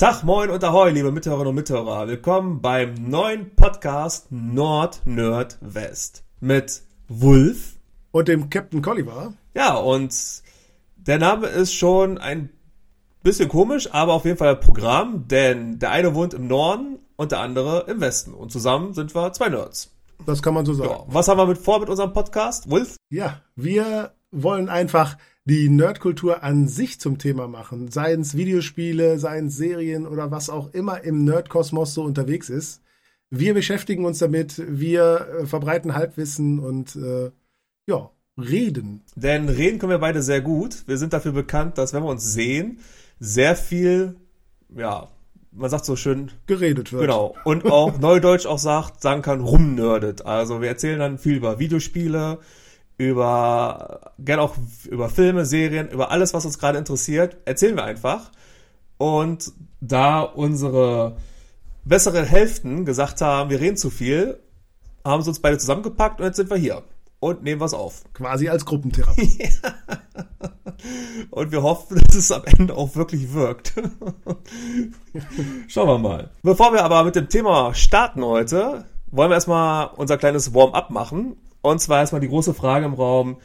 Tag, moin und ahoi, liebe Mithörerinnen und Mithörer. Willkommen beim neuen Podcast Nord, Nerd, West. Mit Wulf. Und dem Captain Colliver. Ja, und der Name ist schon ein bisschen komisch, aber auf jeden Fall ein Programm, denn der eine wohnt im Norden und der andere im Westen. Und zusammen sind wir zwei Nerds. Das kann man so sagen. Ja, was haben wir mit vor mit unserem Podcast? Wulf? Ja, wir wollen einfach die Nerdkultur an sich zum Thema machen. Seien es Videospiele, seien es Serien oder was auch immer im Nerdkosmos so unterwegs ist. Wir beschäftigen uns damit, wir äh, verbreiten Halbwissen und äh, ja, reden. Denn reden können wir beide sehr gut. Wir sind dafür bekannt, dass wenn wir uns sehen, sehr viel, ja, man sagt so schön, geredet wird. Genau. Und auch Neudeutsch auch sagt, sagen kann, rumnördet. Also wir erzählen dann viel über Videospiele, über, gerne auch über Filme, Serien, über alles, was uns gerade interessiert, erzählen wir einfach. Und da unsere besseren Hälften gesagt haben, wir reden zu viel, haben sie uns beide zusammengepackt und jetzt sind wir hier und nehmen was auf. Quasi als Gruppentherapie. und wir hoffen, dass es am Ende auch wirklich wirkt. Schauen wir mal. Bevor wir aber mit dem Thema starten heute, wollen wir erstmal unser kleines Warm-up machen und zwar erstmal die große Frage im Raum.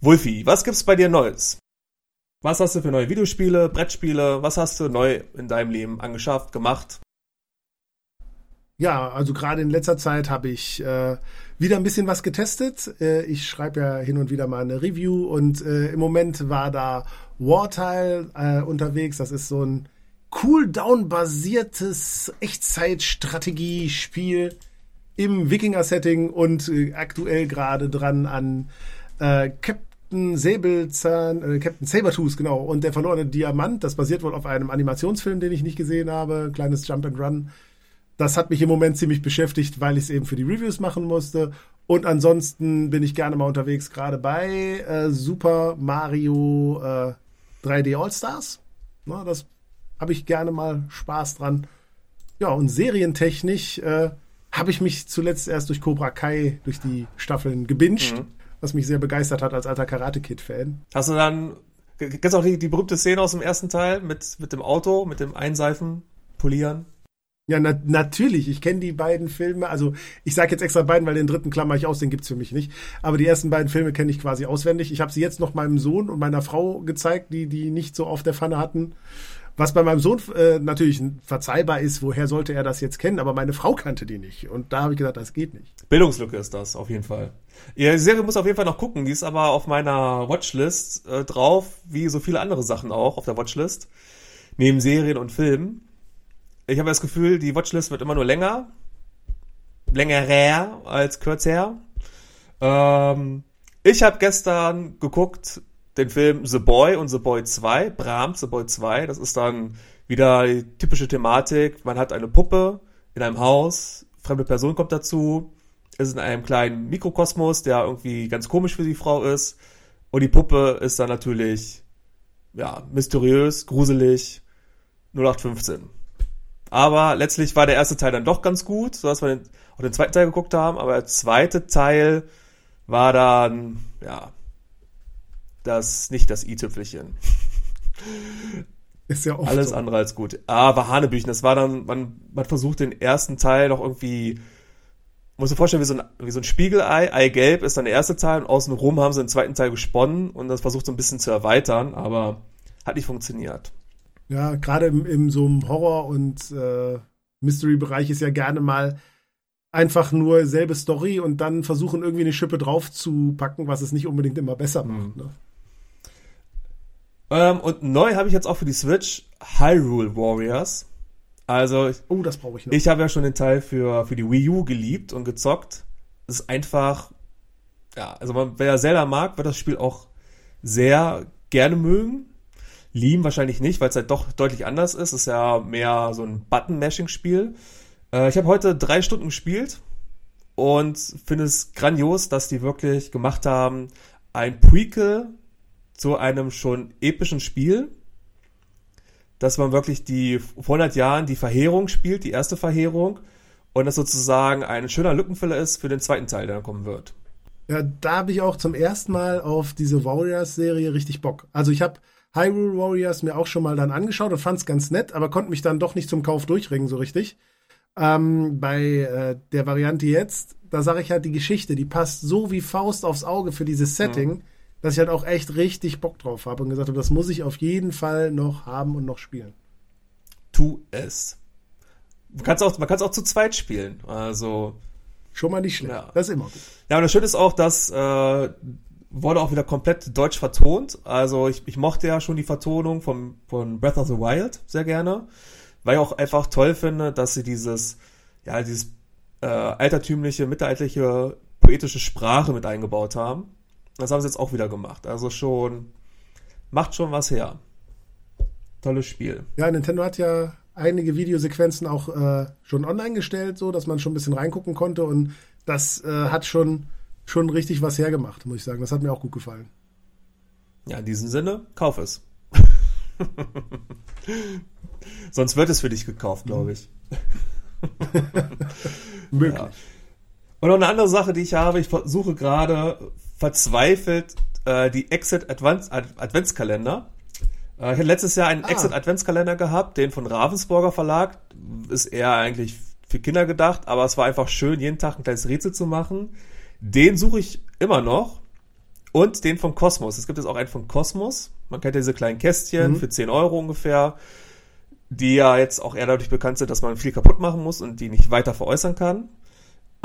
Wolfi, was gibt's bei dir Neues? Was hast du für neue Videospiele, Brettspiele? Was hast du neu in deinem Leben angeschafft, gemacht? Ja, also gerade in letzter Zeit habe ich äh, wieder ein bisschen was getestet. Äh, ich schreibe ja hin und wieder mal eine Review und äh, im Moment war da Wartile äh, unterwegs. Das ist so ein Cooldown-basiertes Echtzeitstrategiespiel im Wikinger-Setting und äh, aktuell gerade dran an äh, Captain Säbelzahn, äh, Captain Sabertooth, genau, und der verlorene Diamant. Das basiert wohl auf einem Animationsfilm, den ich nicht gesehen habe, kleines Jump and Run. Das hat mich im Moment ziemlich beschäftigt, weil ich es eben für die Reviews machen musste. Und ansonsten bin ich gerne mal unterwegs, gerade bei äh, Super Mario äh, 3D All-Stars. Das habe ich gerne mal Spaß dran. Ja, und serientechnisch äh, habe ich mich zuletzt erst durch Cobra Kai, durch die Staffeln gebinged, mhm. was mich sehr begeistert hat als alter Karate Kid-Fan. Hast du dann, kennst du auch die, die berühmte Szene aus dem ersten Teil mit, mit dem Auto, mit dem Einseifen, Polieren? Ja, na, natürlich. Ich kenne die beiden Filme. Also ich sage jetzt extra beiden, weil den dritten klammer ich aus, den gibt's für mich nicht. Aber die ersten beiden Filme kenne ich quasi auswendig. Ich habe sie jetzt noch meinem Sohn und meiner Frau gezeigt, die die nicht so auf der Pfanne hatten. Was bei meinem Sohn äh, natürlich verzeihbar ist, woher sollte er das jetzt kennen, aber meine Frau kannte die nicht. Und da habe ich gesagt, das geht nicht. Bildungslücke ist das, auf jeden Fall. Ja, die Serie muss auf jeden Fall noch gucken, die ist aber auf meiner Watchlist äh, drauf, wie so viele andere Sachen auch auf der Watchlist. Neben Serien und Filmen. Ich habe das Gefühl, die Watchlist wird immer nur länger. Längerer als kürzer. Ähm, ich habe gestern geguckt, den Film The Boy und The Boy 2, Brahms The Boy 2. Das ist dann wieder die typische Thematik. Man hat eine Puppe in einem Haus, fremde Person kommt dazu, ist in einem kleinen Mikrokosmos, der irgendwie ganz komisch für die Frau ist. Und die Puppe ist dann natürlich, ja, mysteriös, gruselig, 0815. Aber letztlich war der erste Teil dann doch ganz gut, so dass wir den, auch den zweiten Teil geguckt haben. Aber der zweite Teil war dann, ja, das nicht das i-Tüpfelchen. Ist ja oft Alles so. andere als gut. Aber Hanebüchen, das war dann, man, man versucht den ersten Teil noch irgendwie, muss dir vorstellen, wie so ein, wie so ein Spiegelei, Eigelb ist dann der erste Teil und außenrum haben sie den zweiten Teil gesponnen und das versucht so ein bisschen zu erweitern, aber hat nicht funktioniert. Ja, gerade im, im so einem Horror- und äh, Mystery-Bereich ist ja gerne mal einfach nur selbe Story und dann versuchen irgendwie eine Schippe drauf zu packen, was es nicht unbedingt immer besser macht. Mhm. Ne? Ähm, und neu habe ich jetzt auch für die Switch Hyrule Warriors. Also, oh, das brauche ich noch. Ich habe ja schon den Teil für, für die Wii U geliebt und gezockt. Es ist einfach, ja, also man, wer Zelda mag, wird das Spiel auch sehr gerne mögen. Lieben wahrscheinlich nicht, weil es halt doch deutlich anders ist. Es ist ja mehr so ein Button-Mashing-Spiel. Äh, ich habe heute drei Stunden gespielt und finde es grandios, dass die wirklich gemacht haben, ein Prequel zu einem schon epischen Spiel, dass man wirklich die vor 100 Jahren die Verheerung spielt, die erste Verheerung, und das sozusagen ein schöner Lückenfüller ist für den zweiten Teil, der dann kommen wird. Ja, da habe ich auch zum ersten Mal auf diese Warriors-Serie richtig Bock. Also ich habe Hyrule Warriors mir auch schon mal dann angeschaut und fand es ganz nett, aber konnte mich dann doch nicht zum Kauf durchringen so richtig. Ähm, bei äh, der Variante jetzt, da sage ich halt, die Geschichte, die passt so wie Faust aufs Auge für dieses Setting, mhm. Dass ich halt auch echt richtig Bock drauf habe und gesagt habe, das muss ich auf jeden Fall noch haben und noch spielen. Tu es. Auch, man kann es auch zu zweit spielen. Also. Schon mal nicht schlecht. Ja. Das ist immer gut. Ja, und das Schöne ist auch, dass äh, wurde auch wieder komplett deutsch vertont. Also ich, ich mochte ja schon die Vertonung von, von Breath of the Wild sehr gerne, weil ich auch einfach toll finde, dass sie dieses, ja, dieses äh, altertümliche, mittelalterliche, poetische Sprache mit eingebaut haben. Das haben sie jetzt auch wieder gemacht. Also schon, macht schon was her. Tolles Spiel. Ja, Nintendo hat ja einige Videosequenzen auch äh, schon online gestellt, so dass man schon ein bisschen reingucken konnte und das äh, hat schon schon richtig was hergemacht, muss ich sagen. Das hat mir auch gut gefallen. Ja, in diesem Sinne, kauf es. Sonst wird es für dich gekauft, glaube ich. Möglich. Ja. Und noch eine andere Sache, die ich habe, ich versuche gerade verzweifelt äh, die Exit Advents Adventskalender. Äh, ich hatte letztes Jahr einen ah. Exit Adventskalender gehabt, den von Ravensburger Verlag. Ist eher eigentlich für Kinder gedacht, aber es war einfach schön, jeden Tag ein kleines Rätsel zu machen. Den suche ich immer noch. Und den von Cosmos. Es gibt jetzt auch einen von Cosmos. Man kennt ja diese kleinen Kästchen mhm. für 10 Euro ungefähr, die ja jetzt auch eher dadurch bekannt sind, dass man viel kaputt machen muss und die nicht weiter veräußern kann.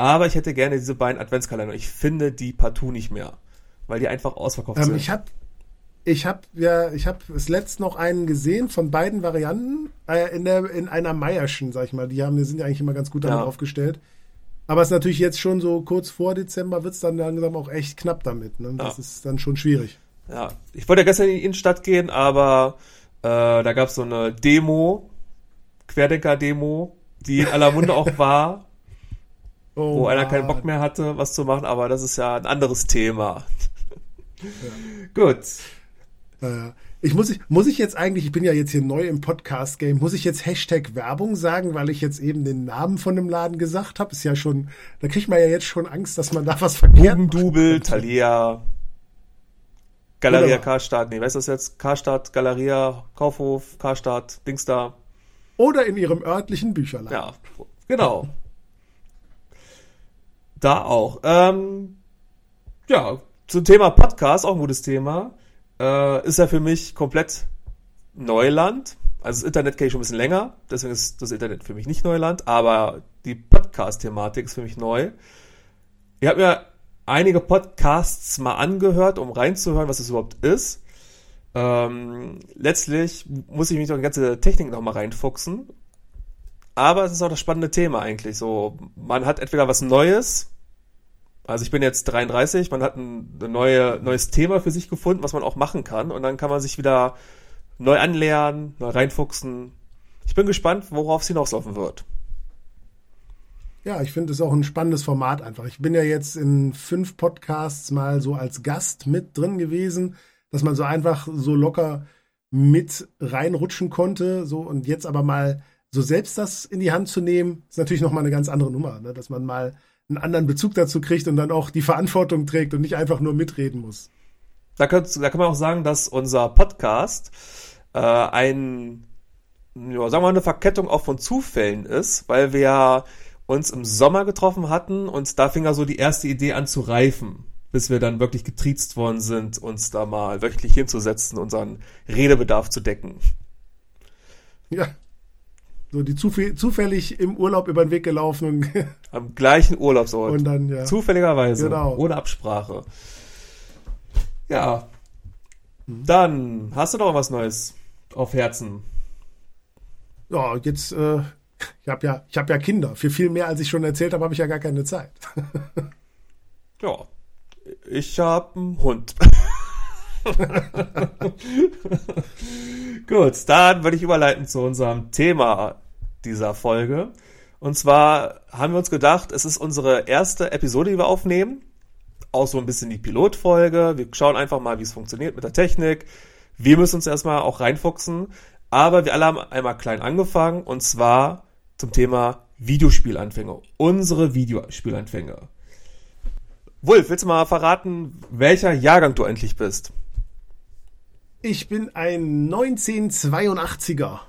Aber ich hätte gerne diese beiden Adventskalender. Ich finde die partout nicht mehr, weil die einfach ausverkauft ähm, sind. Ich habe ich habe ja, ich habe es letzt noch einen gesehen von beiden Varianten äh, in der in einer Meierschen, sag ich mal. Die haben, die sind ja eigentlich immer ganz gut damit ja. aufgestellt. Aber es ist natürlich jetzt schon so kurz vor Dezember wird es dann langsam auch echt knapp damit. Ne? Das ja. ist dann schon schwierig. Ja, ich wollte ja gestern in die Innenstadt gehen, aber äh, da gab es so eine Demo, Querdenker-Demo, die in aller Munde auch war, oh, wo einer keinen Bock mehr hatte, was zu machen, aber das ist ja ein anderes Thema. Ja. Gut. Äh, ich muss, muss ich jetzt eigentlich, ich bin ja jetzt hier neu im Podcast-Game, muss ich jetzt Hashtag Werbung sagen, weil ich jetzt eben den Namen von dem Laden gesagt habe? Ist ja schon, da kriegt man ja jetzt schon Angst, dass man da was verkehrt macht. Double, Thalia, Galeria Karstadt, nee, weißt du das jetzt? Karstadt, Galeria, Kaufhof, Karstadt, Dings da. Oder in ihrem örtlichen Bücherladen. Ja, genau. Da auch. Ähm, ja, zum Thema Podcast, auch ein gutes Thema äh, ist ja für mich komplett Neuland. Also das Internet kenne ich schon ein bisschen länger, deswegen ist das Internet für mich nicht Neuland, aber die Podcast-Thematik ist für mich neu. Ich habe mir einige Podcasts mal angehört, um reinzuhören, was es überhaupt ist. Ähm, letztlich muss ich mich doch in die ganze Technik nochmal reinfuchsen. Aber es ist auch das spannende Thema eigentlich. So, man hat entweder was Neues, also ich bin jetzt 33, man hat ein, neue, neues Thema für sich gefunden, was man auch machen kann. Und dann kann man sich wieder neu anlernen, neu reinfuchsen. Ich bin gespannt, worauf es hinauslaufen wird. Ja, ich finde es auch ein spannendes Format einfach. Ich bin ja jetzt in fünf Podcasts mal so als Gast mit drin gewesen, dass man so einfach so locker mit reinrutschen konnte. So und jetzt aber mal so selbst das in die Hand zu nehmen, ist natürlich nochmal eine ganz andere Nummer, ne? dass man mal einen anderen Bezug dazu kriegt und dann auch die Verantwortung trägt und nicht einfach nur mitreden muss. Da, könnt, da kann man auch sagen, dass unser Podcast äh, ein, ja, sagen wir mal, eine Verkettung auch von Zufällen ist, weil wir uns im Sommer getroffen hatten und da fing ja so die erste Idee an zu reifen, bis wir dann wirklich getriezt worden sind, uns da mal wöchentlich hinzusetzen, unseren Redebedarf zu decken. Ja, so die zufällig im Urlaub über den Weg gelaufen. Und Am gleichen Urlaubsort. Und dann, ja. Zufälligerweise. Genau. Ohne Absprache. Ja. Dann hast du doch was Neues auf Herzen. Ja, jetzt, äh, ich habe ja, ich ja Kinder. Für viel mehr, als ich schon erzählt habe, habe ich ja gar keine Zeit. ja, ich habe einen Hund. Gut, dann würde ich überleiten zu unserem Thema dieser Folge. Und zwar haben wir uns gedacht, es ist unsere erste Episode, die wir aufnehmen. Auch so ein bisschen die Pilotfolge. Wir schauen einfach mal, wie es funktioniert mit der Technik. Wir müssen uns erstmal auch reinfuchsen. Aber wir alle haben einmal klein angefangen und zwar zum Thema Videospielanfänge. Unsere Videospielanfänge. Wolf, willst du mal verraten, welcher Jahrgang du endlich bist? Ich bin ein 1982er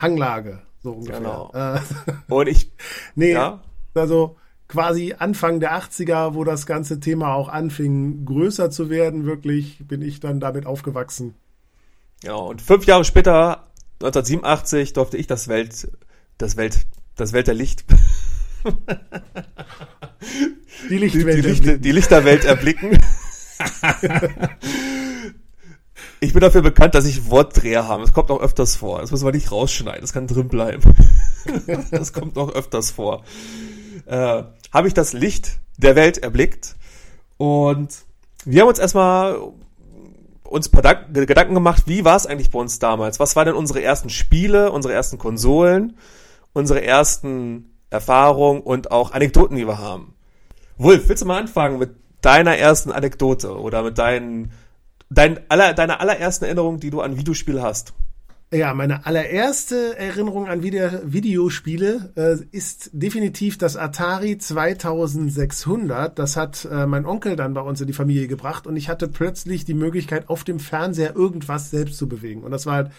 Hanglage, so ungefähr. Genau. Äh, Und ich, nee, ja, also quasi Anfang der 80er, wo das ganze Thema auch anfing, größer zu werden, wirklich, bin ich dann damit aufgewachsen. ja, und fünf Jahre später, 1987, durfte ich das Welt, das Welt, das Welt der Licht, Die die, Lichtwelt. die, Lichter, die Lichterwelt erblicken. ich bin dafür bekannt, dass ich Wortdreher habe. Es kommt auch öfters vor. Das müssen wir nicht rausschneiden. Das kann drin bleiben. das kommt auch öfters vor. Äh, habe ich das Licht der Welt erblickt und wir haben uns erstmal uns ein paar Dank Gedanken gemacht, wie war es eigentlich bei uns damals? Was waren denn unsere ersten Spiele, unsere ersten Konsolen, unsere ersten Erfahrungen und auch Anekdoten, die wir haben? Wolf, willst du mal anfangen mit deiner ersten Anekdote oder mit deinen, dein aller, deiner allerersten Erinnerung, die du an Videospiele hast? Ja, meine allererste Erinnerung an Video Videospiele äh, ist definitiv das Atari 2600. Das hat äh, mein Onkel dann bei uns in die Familie gebracht und ich hatte plötzlich die Möglichkeit, auf dem Fernseher irgendwas selbst zu bewegen. Und das war halt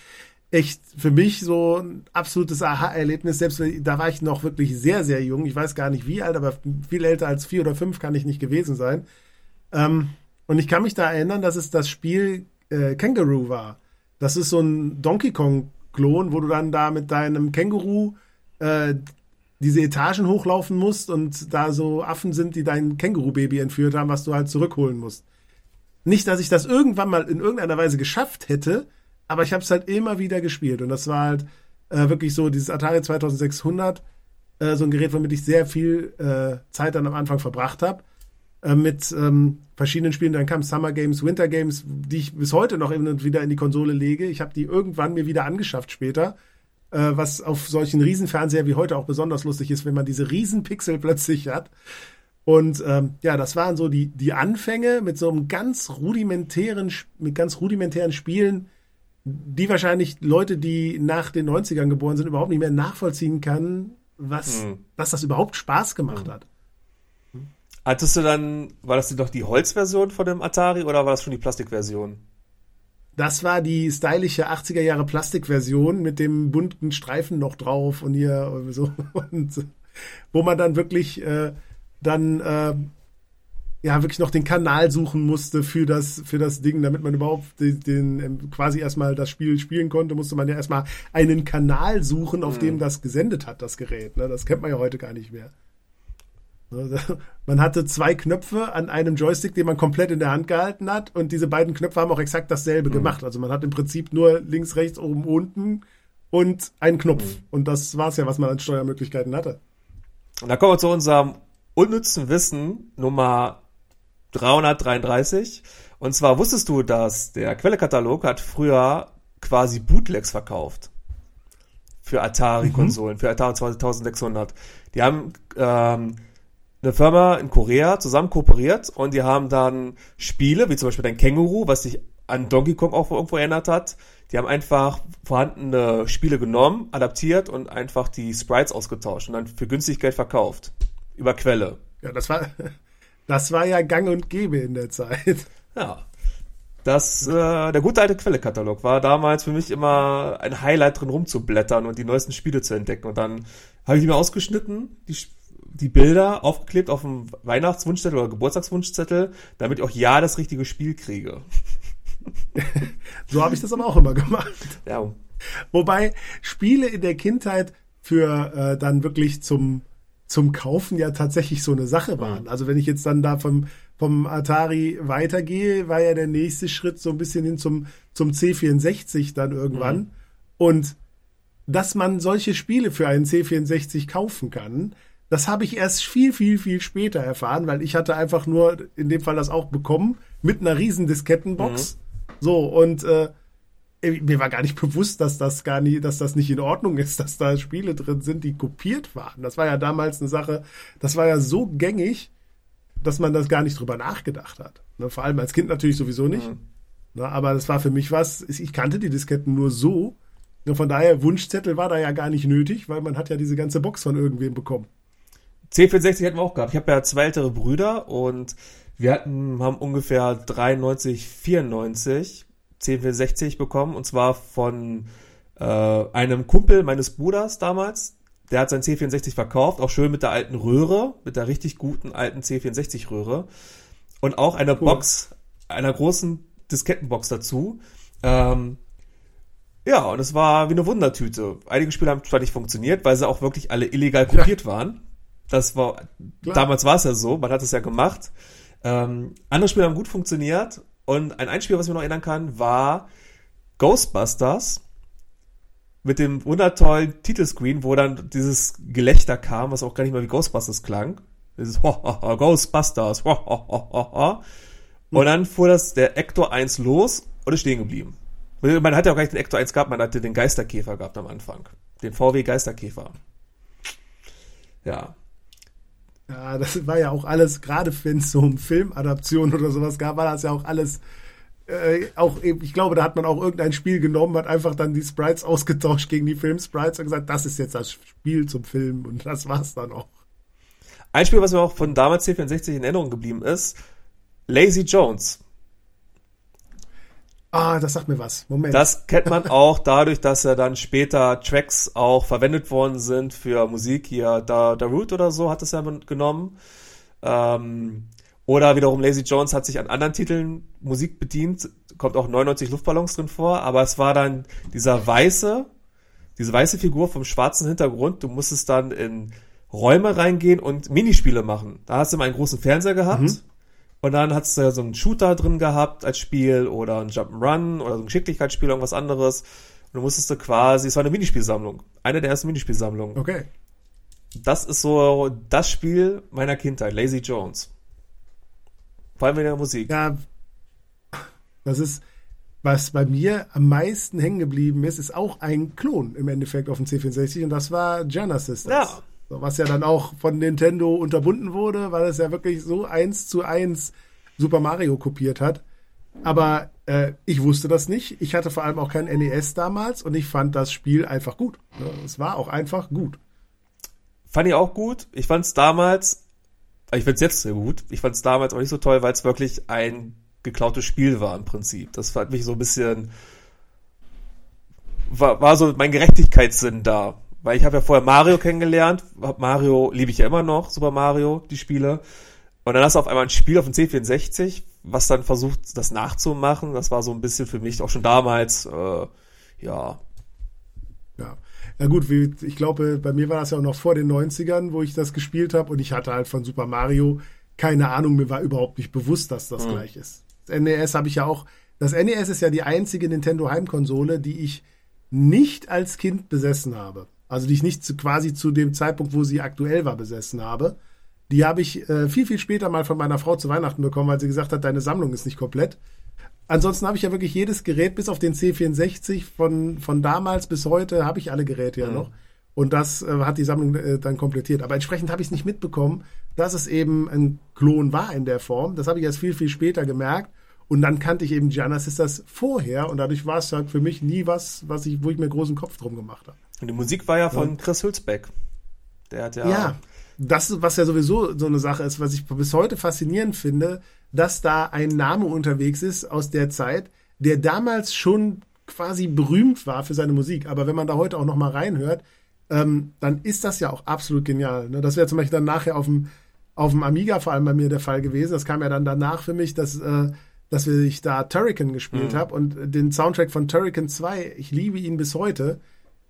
echt für mich so ein absolutes Aha-Erlebnis. Selbst da war ich noch wirklich sehr, sehr jung. Ich weiß gar nicht wie alt, aber viel älter als vier oder fünf kann ich nicht gewesen sein. Ähm, und ich kann mich da erinnern, dass es das Spiel äh, Kangaroo war. Das ist so ein Donkey Kong-Klon, wo du dann da mit deinem Känguru äh, diese Etagen hochlaufen musst und da so Affen sind, die dein Känguru-Baby entführt haben, was du halt zurückholen musst. Nicht, dass ich das irgendwann mal in irgendeiner Weise geschafft hätte, aber ich habe es halt immer wieder gespielt. Und das war halt äh, wirklich so, dieses Atari 2600, äh, so ein Gerät, womit ich sehr viel äh, Zeit dann am Anfang verbracht habe äh, mit ähm, verschiedenen Spielen. Dann kamen Summer Games, Winter Games, die ich bis heute noch und wieder in die Konsole lege. Ich habe die irgendwann mir wieder angeschafft später, äh, was auf solchen Riesenfernseher wie heute auch besonders lustig ist, wenn man diese Riesenpixel plötzlich hat. Und ähm, ja, das waren so die, die Anfänge mit so einem ganz rudimentären, mit ganz rudimentären Spielen, die wahrscheinlich Leute, die nach den 90ern geboren sind, überhaupt nicht mehr nachvollziehen kann, was, Hm. dass das überhaupt Spaß gemacht hat. Hattest du dann, war das doch die Holzversion von dem Atari oder war das schon die Plastikversion? Das war die stylische 80er Jahre Plastikversion mit dem bunten Streifen noch drauf und hier und so. Und wo man dann wirklich äh, dann äh, ja wirklich noch den Kanal suchen musste für das, für das Ding, damit man überhaupt den, den ähm, quasi erstmal das Spiel spielen konnte, musste man ja erstmal einen Kanal suchen, auf dem das gesendet hat, das Gerät. Ne? Das kennt man ja heute gar nicht mehr. Man hatte zwei Knöpfe an einem Joystick, den man komplett in der Hand gehalten hat und diese beiden Knöpfe haben auch exakt dasselbe gemacht. Also man hat im Prinzip nur links, rechts, oben, unten und einen Knopf. Und das war's ja, was man an Steuermöglichkeiten hatte. Und da kommen wir zu unserem unnützen Wissen Nummer 333. Und zwar wusstest du, dass der Quellekatalog hat früher quasi Bootlegs verkauft. Für Atari-Konsolen, für Atari 2600. Die haben ähm, eine Firma in Korea zusammen kooperiert und die haben dann Spiele, wie zum Beispiel dein Känguru, was sich an Donkey Kong auch irgendwo erinnert hat. Die haben einfach vorhandene Spiele genommen, adaptiert und einfach die Sprites ausgetauscht und dann für günstig Geld verkauft. Über Quelle. Ja, das war, das war ja gang und gäbe in der Zeit. Ja. Das, äh, der gute alte Quellekatalog war damals für mich immer ein Highlight drin rumzublättern und die neuesten Spiele zu entdecken. Und dann habe ich die mir ausgeschnitten, die, die Bilder aufgeklebt auf dem Weihnachtswunschzettel oder Geburtstagswunschzettel, damit ich auch ja das richtige Spiel kriege. So habe ich das aber auch immer gemacht. Ja, Wobei Spiele in der Kindheit für äh, dann wirklich zum, zum Kaufen ja tatsächlich so eine Sache waren. Also wenn ich jetzt dann da vom, vom Atari weitergehe, war ja der nächste Schritt so ein bisschen hin zum, zum C64 dann irgendwann. Und dass man solche Spiele für einen C64 kaufen kann, das habe ich erst viel, viel, viel später erfahren, weil ich hatte einfach nur in dem Fall das auch bekommen mit einer riesen Diskettenbox. So, und äh, mir war gar nicht bewusst, dass das gar nicht, dass das nicht in Ordnung ist, dass da Spiele drin sind, die kopiert waren. Das war ja damals eine Sache, das war ja so gängig, dass man das gar nicht drüber nachgedacht hat. Ne, vor allem als Kind natürlich sowieso nicht. Ne, aber das war für mich was, ich kannte die Disketten nur so. Ne, von daher, Wunschzettel war da ja gar nicht nötig, weil man hat ja diese ganze Box von irgendwem bekommen. C64 hatten wir auch gehabt. Ich habe ja zwei ältere Brüder und wir hatten, haben ungefähr 93, 94 1064 bekommen und zwar von äh, einem Kumpel meines Bruders damals. Der hat sein C64 verkauft, auch schön mit der alten Röhre, mit der richtig guten alten C64-Röhre. Und auch eine cool. Box, einer großen Diskettenbox dazu. Ähm, ja, und es war wie eine Wundertüte. Einige Spiele haben zwar nicht funktioniert, weil sie auch wirklich alle illegal kopiert ja. waren. Das war, Klar. damals war es ja so, man hat es ja gemacht. Ähm, andere Spiele haben gut funktioniert und ein Einspiel, was ich mir noch erinnern kann, war Ghostbusters mit dem wundertollen Titelscreen, wo dann dieses Gelächter kam, was auch gar nicht mal wie Ghostbusters klang. Dieses ho, ho, ho, Ghostbusters. Ho, ho, ho, ho, ho. Und dann fuhr das der Ector 1 los und ist stehen geblieben. Man hat ja auch gar nicht den Ector 1 gehabt, man hatte den Geisterkäfer gehabt am Anfang. Den VW Geisterkäfer. Ja. Ja, das war ja auch alles, gerade wenn es so um Filmadaption oder sowas gab, war das ja auch alles äh, auch eben, ich glaube, da hat man auch irgendein Spiel genommen, hat einfach dann die Sprites ausgetauscht gegen die Film-Sprites und gesagt, das ist jetzt das Spiel zum Film und das war's dann auch. Ein Spiel, was mir auch von damals C64 in Erinnerung geblieben ist, Lazy Jones. Ah, das sagt mir was. Moment. Das kennt man auch dadurch, dass ja dann später Tracks auch verwendet worden sind für Musik. Hier, da, da Root oder so hat es ja genommen. Ähm, oder wiederum Lazy Jones hat sich an anderen Titeln Musik bedient. Kommt auch 99 Luftballons drin vor. Aber es war dann dieser weiße, diese weiße Figur vom schwarzen Hintergrund. Du musstest dann in Räume reingehen und Minispiele machen. Da hast du immer einen großen Fernseher gehabt. Mhm. Und dann hast du ja so einen Shooter drin gehabt als Spiel oder ein Jump'n'Run oder so ein Geschicklichkeitsspiel, irgendwas anderes. Und du musstest du quasi, es war eine Minispielsammlung. Eine der ersten Minispielsammlungen. Okay. Das ist so das Spiel meiner Kindheit, Lazy Jones. Vor allem in der Musik. Ja, das ist, was bei mir am meisten hängen geblieben ist, ist auch ein Klon im Endeffekt auf dem C64 und das war Genesis. Ja. Was ja dann auch von Nintendo unterbunden wurde, weil es ja wirklich so eins zu eins Super Mario kopiert hat. Aber äh, ich wusste das nicht. Ich hatte vor allem auch kein NES damals und ich fand das Spiel einfach gut. Es war auch einfach gut. Fand ich auch gut. Ich fand es damals, ich finde es jetzt sehr gut. Ich fand es damals auch nicht so toll, weil es wirklich ein geklautes Spiel war im Prinzip. Das fand mich so ein bisschen, war, war so mein Gerechtigkeitssinn da. Weil ich habe ja vorher Mario kennengelernt. Mario liebe ich ja immer noch, Super Mario, die Spiele. Und dann hast du auf einmal ein Spiel auf dem C64, was dann versucht, das nachzumachen. Das war so ein bisschen für mich auch schon damals, äh, ja. Ja. Ja gut, wie, ich glaube, bei mir war das ja auch noch vor den 90ern, wo ich das gespielt habe und ich hatte halt von Super Mario keine Ahnung, mir war überhaupt nicht bewusst, dass das mhm. gleich ist. Das NES habe ich ja auch, das NES ist ja die einzige Nintendo Heimkonsole, die ich nicht als Kind besessen habe also die ich nicht zu, quasi zu dem Zeitpunkt, wo sie aktuell war, besessen habe. Die habe ich äh, viel, viel später mal von meiner Frau zu Weihnachten bekommen, weil sie gesagt hat, deine Sammlung ist nicht komplett. Ansonsten habe ich ja wirklich jedes Gerät, bis auf den C64 von, von damals bis heute, habe ich alle Geräte ja mhm. noch. Und das äh, hat die Sammlung äh, dann komplettiert. Aber entsprechend habe ich es nicht mitbekommen, dass es eben ein Klon war in der Form. Das habe ich erst viel, viel später gemerkt. Und dann kannte ich eben Gianna Sisters vorher und dadurch war es halt für mich nie was, was ich, wo ich mir großen Kopf drum gemacht habe. Und die Musik war ja von ja. Chris Hülsbeck. Der hat ja. Ja, das ist, was ja sowieso so eine Sache ist, was ich bis heute faszinierend finde, dass da ein Name unterwegs ist aus der Zeit, der damals schon quasi berühmt war für seine Musik. Aber wenn man da heute auch noch mal reinhört, ähm, dann ist das ja auch absolut genial. Ne? Das wäre zum Beispiel dann nachher auf dem, auf dem Amiga vor allem bei mir der Fall gewesen. Das kam ja dann danach für mich, dass äh, dass ich da Turrican gespielt mhm. habe und den Soundtrack von Turrican 2, ich liebe ihn bis heute,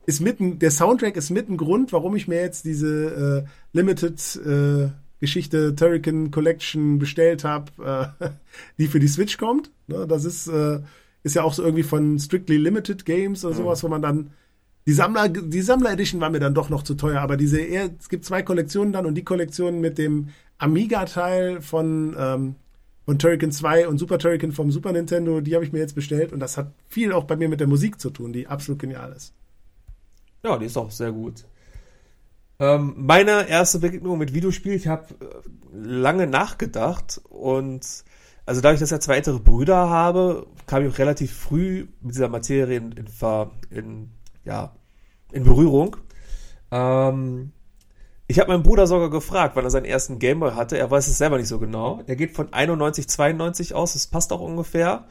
ist mitten, der Soundtrack ist mit ein Grund, warum ich mir jetzt diese äh, Limited äh, Geschichte Turrican Collection bestellt habe, äh, die für die Switch kommt. Ne, das ist, äh, ist ja auch so irgendwie von Strictly Limited Games oder mhm. sowas, wo man dann die Sammler, die Sammler Edition war mir dann doch noch zu teuer, aber diese eher, es gibt zwei Kollektionen dann und die Kollektion mit dem Amiga-Teil von ähm, von Turrican 2 und Super Turrican vom Super Nintendo, die habe ich mir jetzt bestellt und das hat viel auch bei mir mit der Musik zu tun, die absolut genial ist. Ja, die ist auch sehr gut. Ähm, meine erste Begegnung mit Videospiel, ich habe äh, lange nachgedacht und also dadurch, dass ich zwei ältere Brüder habe, kam ich auch relativ früh mit dieser Materie in, in, in ja, in Berührung. Ähm, ich habe meinen Bruder sogar gefragt, wann er seinen ersten Gameboy hatte. Er weiß es selber nicht so genau. Er geht von 91, 92 aus. Das passt auch ungefähr.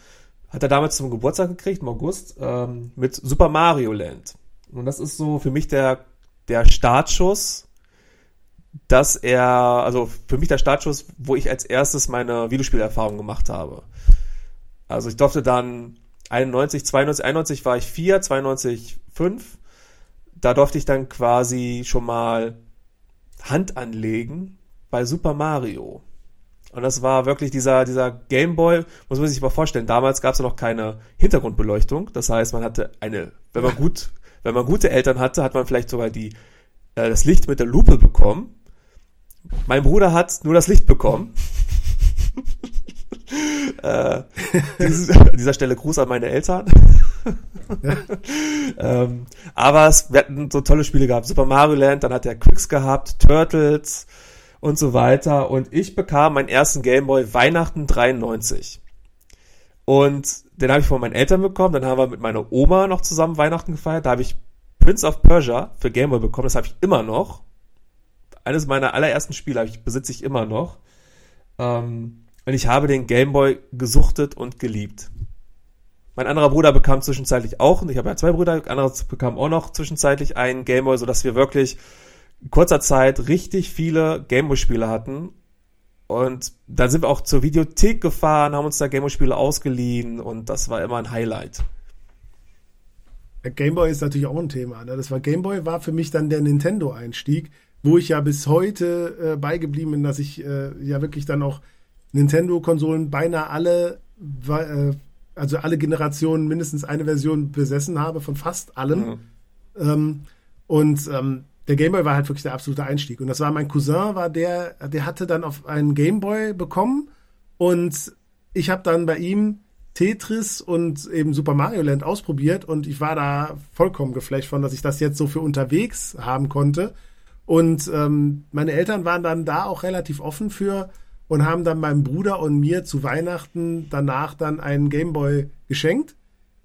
hat er damals zum Geburtstag gekriegt, im August, ähm, mit Super Mario Land. Und das ist so für mich der, der Startschuss, dass er, also für mich der Startschuss, wo ich als erstes meine Videospielerfahrung gemacht habe. Also ich durfte dann 91, 92, 91 war ich 4, 92 5. Da durfte ich dann quasi schon mal Hand anlegen bei Super Mario. Und das war wirklich dieser, dieser Gameboy, muss man sich mal vorstellen. Damals gab es ja noch keine Hintergrundbeleuchtung. Das heißt, man hatte eine, wenn man gut, wenn man gute Eltern hatte, hat man vielleicht sogar die, äh, das Licht mit der Lupe bekommen. Mein Bruder hat nur das Licht bekommen. äh, dieses, an dieser Stelle Gruß an meine Eltern. ähm, aber es, wir hatten so tolle Spiele gehabt. Super Mario Land, dann hat er Quicks gehabt, Turtles, und so weiter. Und ich bekam meinen ersten Gameboy Weihnachten 93. Und den habe ich von meinen Eltern bekommen. Dann haben wir mit meiner Oma noch zusammen Weihnachten gefeiert. Da habe ich Prince of Persia für Gameboy bekommen. Das habe ich immer noch. Eines meiner allerersten Spiele ich, besitze ich immer noch. Ähm, und ich habe den Gameboy gesuchtet und geliebt. Mein anderer Bruder bekam zwischenzeitlich auch, und ich habe ja zwei Brüder, anderer bekam auch noch zwischenzeitlich einen Gameboy, sodass wir wirklich in kurzer Zeit richtig viele Gameboy-Spiele hatten. Und dann sind wir auch zur Videothek gefahren, haben uns da Gameboy-Spiele ausgeliehen und das war immer ein Highlight. Gameboy ist natürlich auch ein Thema. Ne? Das war Gameboy war für mich dann der Nintendo-Einstieg, wo ich ja bis heute äh, beigeblieben bin, dass ich äh, ja wirklich dann auch Nintendo-Konsolen beinahe alle, äh, also alle Generationen mindestens eine Version besessen habe von fast allem. Mhm. Ähm, und ähm, der Gameboy war halt wirklich der absolute Einstieg. Und das war mein Cousin, war der, der hatte dann auf einen Gameboy bekommen und ich habe dann bei ihm Tetris und eben Super Mario Land ausprobiert und ich war da vollkommen geflasht von, dass ich das jetzt so für unterwegs haben konnte. Und ähm, meine Eltern waren dann da auch relativ offen für und haben dann meinem Bruder und mir zu Weihnachten danach dann einen Gameboy geschenkt.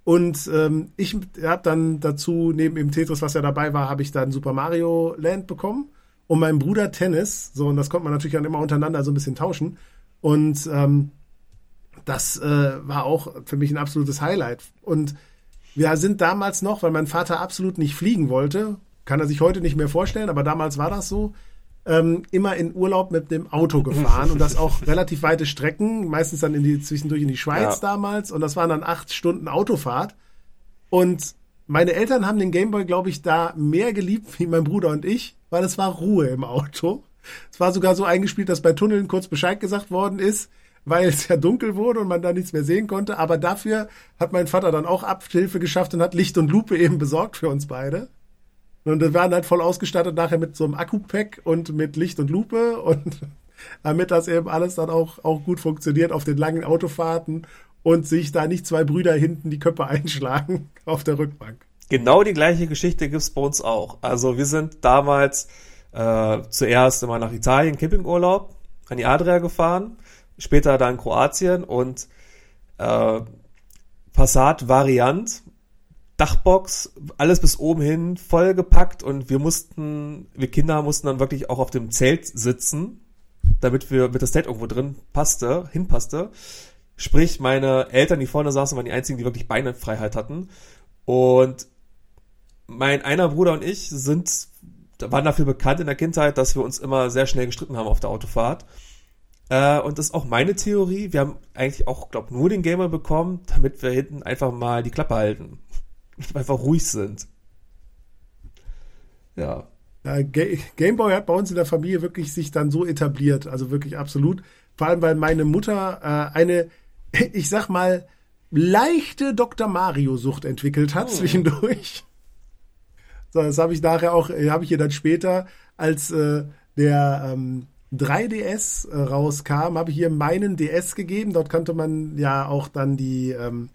Und ähm, ich habe dann dazu, neben dem Tetris, was ja dabei war, habe ich dann Super Mario Land bekommen und mein Bruder Tennis. So, und das konnte man natürlich dann immer untereinander so ein bisschen tauschen. Und ähm, das äh, war auch für mich ein absolutes Highlight. Und wir sind damals noch, weil mein Vater absolut nicht fliegen wollte, kann er sich heute nicht mehr vorstellen, aber damals war das so, ähm, immer in Urlaub mit dem Auto gefahren und das auch relativ weite Strecken, meistens dann in die, zwischendurch in die Schweiz ja. damals und das waren dann acht Stunden Autofahrt. Und meine Eltern haben den Gameboy, glaube ich, da mehr geliebt wie mein Bruder und ich, weil es war Ruhe im Auto. Es war sogar so eingespielt, dass bei Tunneln kurz Bescheid gesagt worden ist, weil es ja dunkel wurde und man da nichts mehr sehen konnte. Aber dafür hat mein Vater dann auch Abhilfe geschafft und hat Licht und Lupe eben besorgt für uns beide. Und wir waren halt voll ausgestattet nachher mit so einem Akku-Pack und mit Licht und Lupe und damit das eben alles dann auch, auch gut funktioniert auf den langen Autofahrten und sich da nicht zwei Brüder hinten die Köpfe einschlagen auf der Rückbank. Genau die gleiche Geschichte gibt's bei uns auch. Also wir sind damals äh, zuerst immer nach Italien Campingurlaub an die Adria gefahren, später dann Kroatien und äh, Passat Variant Dachbox, alles bis oben hin vollgepackt und wir mussten, wir Kinder mussten dann wirklich auch auf dem Zelt sitzen, damit wir mit das Zelt irgendwo drin passte, hinpasste. Sprich, meine Eltern, die vorne saßen, waren die einzigen, die wirklich Beinefreiheit hatten. Und mein einer Bruder und ich sind, waren dafür bekannt in der Kindheit, dass wir uns immer sehr schnell gestritten haben auf der Autofahrt. Äh, und das ist auch meine Theorie. Wir haben eigentlich auch, glaube nur den Gamer bekommen, damit wir hinten einfach mal die Klappe halten einfach ruhig sind. Ja. Gameboy hat bei uns in der Familie wirklich sich dann so etabliert, also wirklich absolut. Vor allem, weil meine Mutter äh, eine, ich sag mal, leichte Dr. Mario-Sucht entwickelt hat oh. zwischendurch. So, das habe ich nachher auch, äh, habe ich ihr dann später, als äh, der ähm, 3DS äh, rauskam, habe ich ihr meinen DS gegeben. Dort konnte man ja auch dann die, ähm,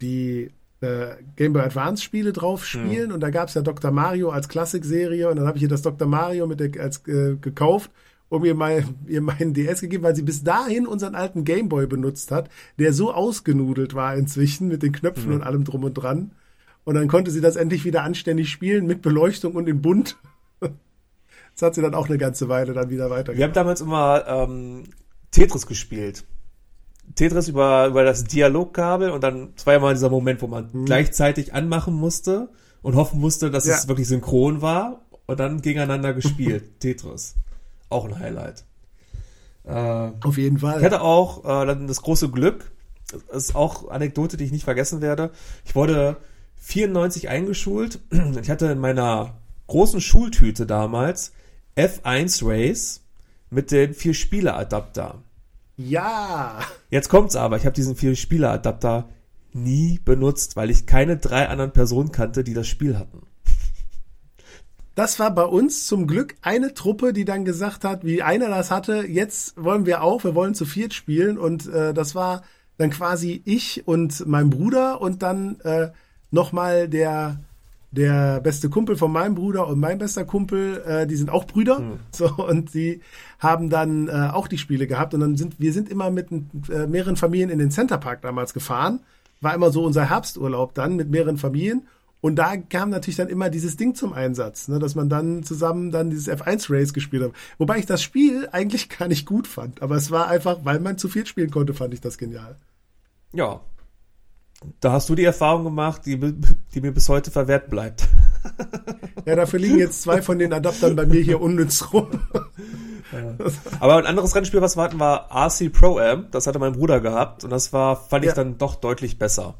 die äh, Game Boy Advance Spiele drauf spielen mhm. und da gab es ja Dr. Mario als Klassikserie und dann habe ich ihr das Dr. Mario mit der, als äh, gekauft und mir mal ihr meinen DS gegeben, weil sie bis dahin unseren alten Game Boy benutzt hat, der so ausgenudelt war inzwischen mit den Knöpfen mhm. und allem drum und dran. Und dann konnte sie das endlich wieder anständig spielen mit Beleuchtung und in bunt. das hat sie dann auch eine ganze Weile dann wieder weitergemacht. Wir haben damals immer ähm, Tetris gespielt. Tetris über, über das Dialogkabel und dann, es war ja mal dieser Moment, wo man mhm. gleichzeitig anmachen musste und hoffen musste, dass ja. es wirklich synchron war und dann gegeneinander gespielt. Tetris. Auch ein Highlight. Äh, Auf jeden Fall. Ich hatte auch äh, dann das große Glück, das ist auch Anekdote, die ich nicht vergessen werde. Ich wurde 94 eingeschult. Ich hatte in meiner großen Schultüte damals F1 Race mit den vier Spieleadapter. Ja. Jetzt kommt's aber, ich habe diesen vier Spieleadapter nie benutzt, weil ich keine drei anderen Personen kannte, die das Spiel hatten. Das war bei uns zum Glück eine Truppe, die dann gesagt hat, wie einer das hatte, jetzt wollen wir auch, wir wollen zu viert spielen. Und äh, das war dann quasi ich und mein Bruder und dann äh, nochmal der der beste Kumpel von meinem Bruder und mein bester Kumpel, äh, die sind auch Brüder. Mhm. So, und die haben dann äh, auch die Spiele gehabt. Und dann sind, wir sind immer mit äh, mehreren Familien in den Centerpark damals gefahren. War immer so unser Herbsturlaub dann mit mehreren Familien. Und da kam natürlich dann immer dieses Ding zum Einsatz, ne, dass man dann zusammen dann dieses F1 Race gespielt hat. Wobei ich das Spiel eigentlich gar nicht gut fand. Aber es war einfach, weil man zu viel spielen konnte, fand ich das genial. Ja, da hast du die Erfahrung gemacht, die, die mir bis heute verwehrt bleibt. Ja, dafür liegen jetzt zwei von den Adaptern bei mir hier unnütz rum. Ja. Aber ein anderes Rennspiel, was wir hatten, war RC Pro Am. Das hatte mein Bruder gehabt und das war, fand ich ja. dann doch deutlich besser.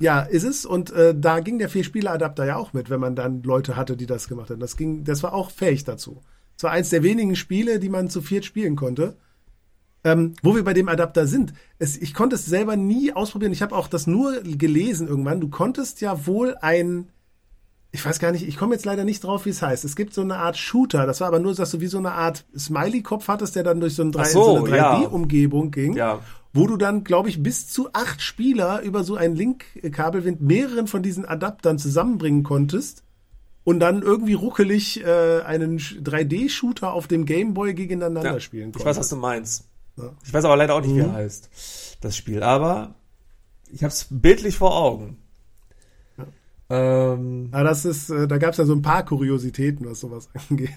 Ja, ist es. Und äh, da ging der Vier-Spieler-Adapter ja auch mit, wenn man dann Leute hatte, die das gemacht haben. Das ging, das war auch fähig dazu. Es war eins der wenigen Spiele, die man zu viert spielen konnte. Ähm, wo wir bei dem Adapter sind. Es, ich konnte es selber nie ausprobieren. Ich habe auch das nur gelesen irgendwann. Du konntest ja wohl ein, ich weiß gar nicht, ich komme jetzt leider nicht drauf, wie es heißt. Es gibt so eine Art Shooter. Das war aber nur, dass du wie so eine Art Smiley-Kopf hattest, der dann durch so, ein 3, so, so eine 3D-Umgebung ja. ging. Ja. Wo du dann, glaube ich, bis zu acht Spieler über so ein Link-Kabel mit mehreren von diesen Adaptern zusammenbringen konntest und dann irgendwie ruckelig äh, einen 3D-Shooter auf dem Gameboy gegeneinander ja, spielen konntest. Ich weiß, was du meinst. Ja. Ich weiß aber leider auch nicht, wie er mhm. heißt, das Spiel. Aber ich habe es bildlich vor Augen. Ja. Ähm, ja, das ist, äh, da gab es ja so ein paar Kuriositäten, was sowas angeht.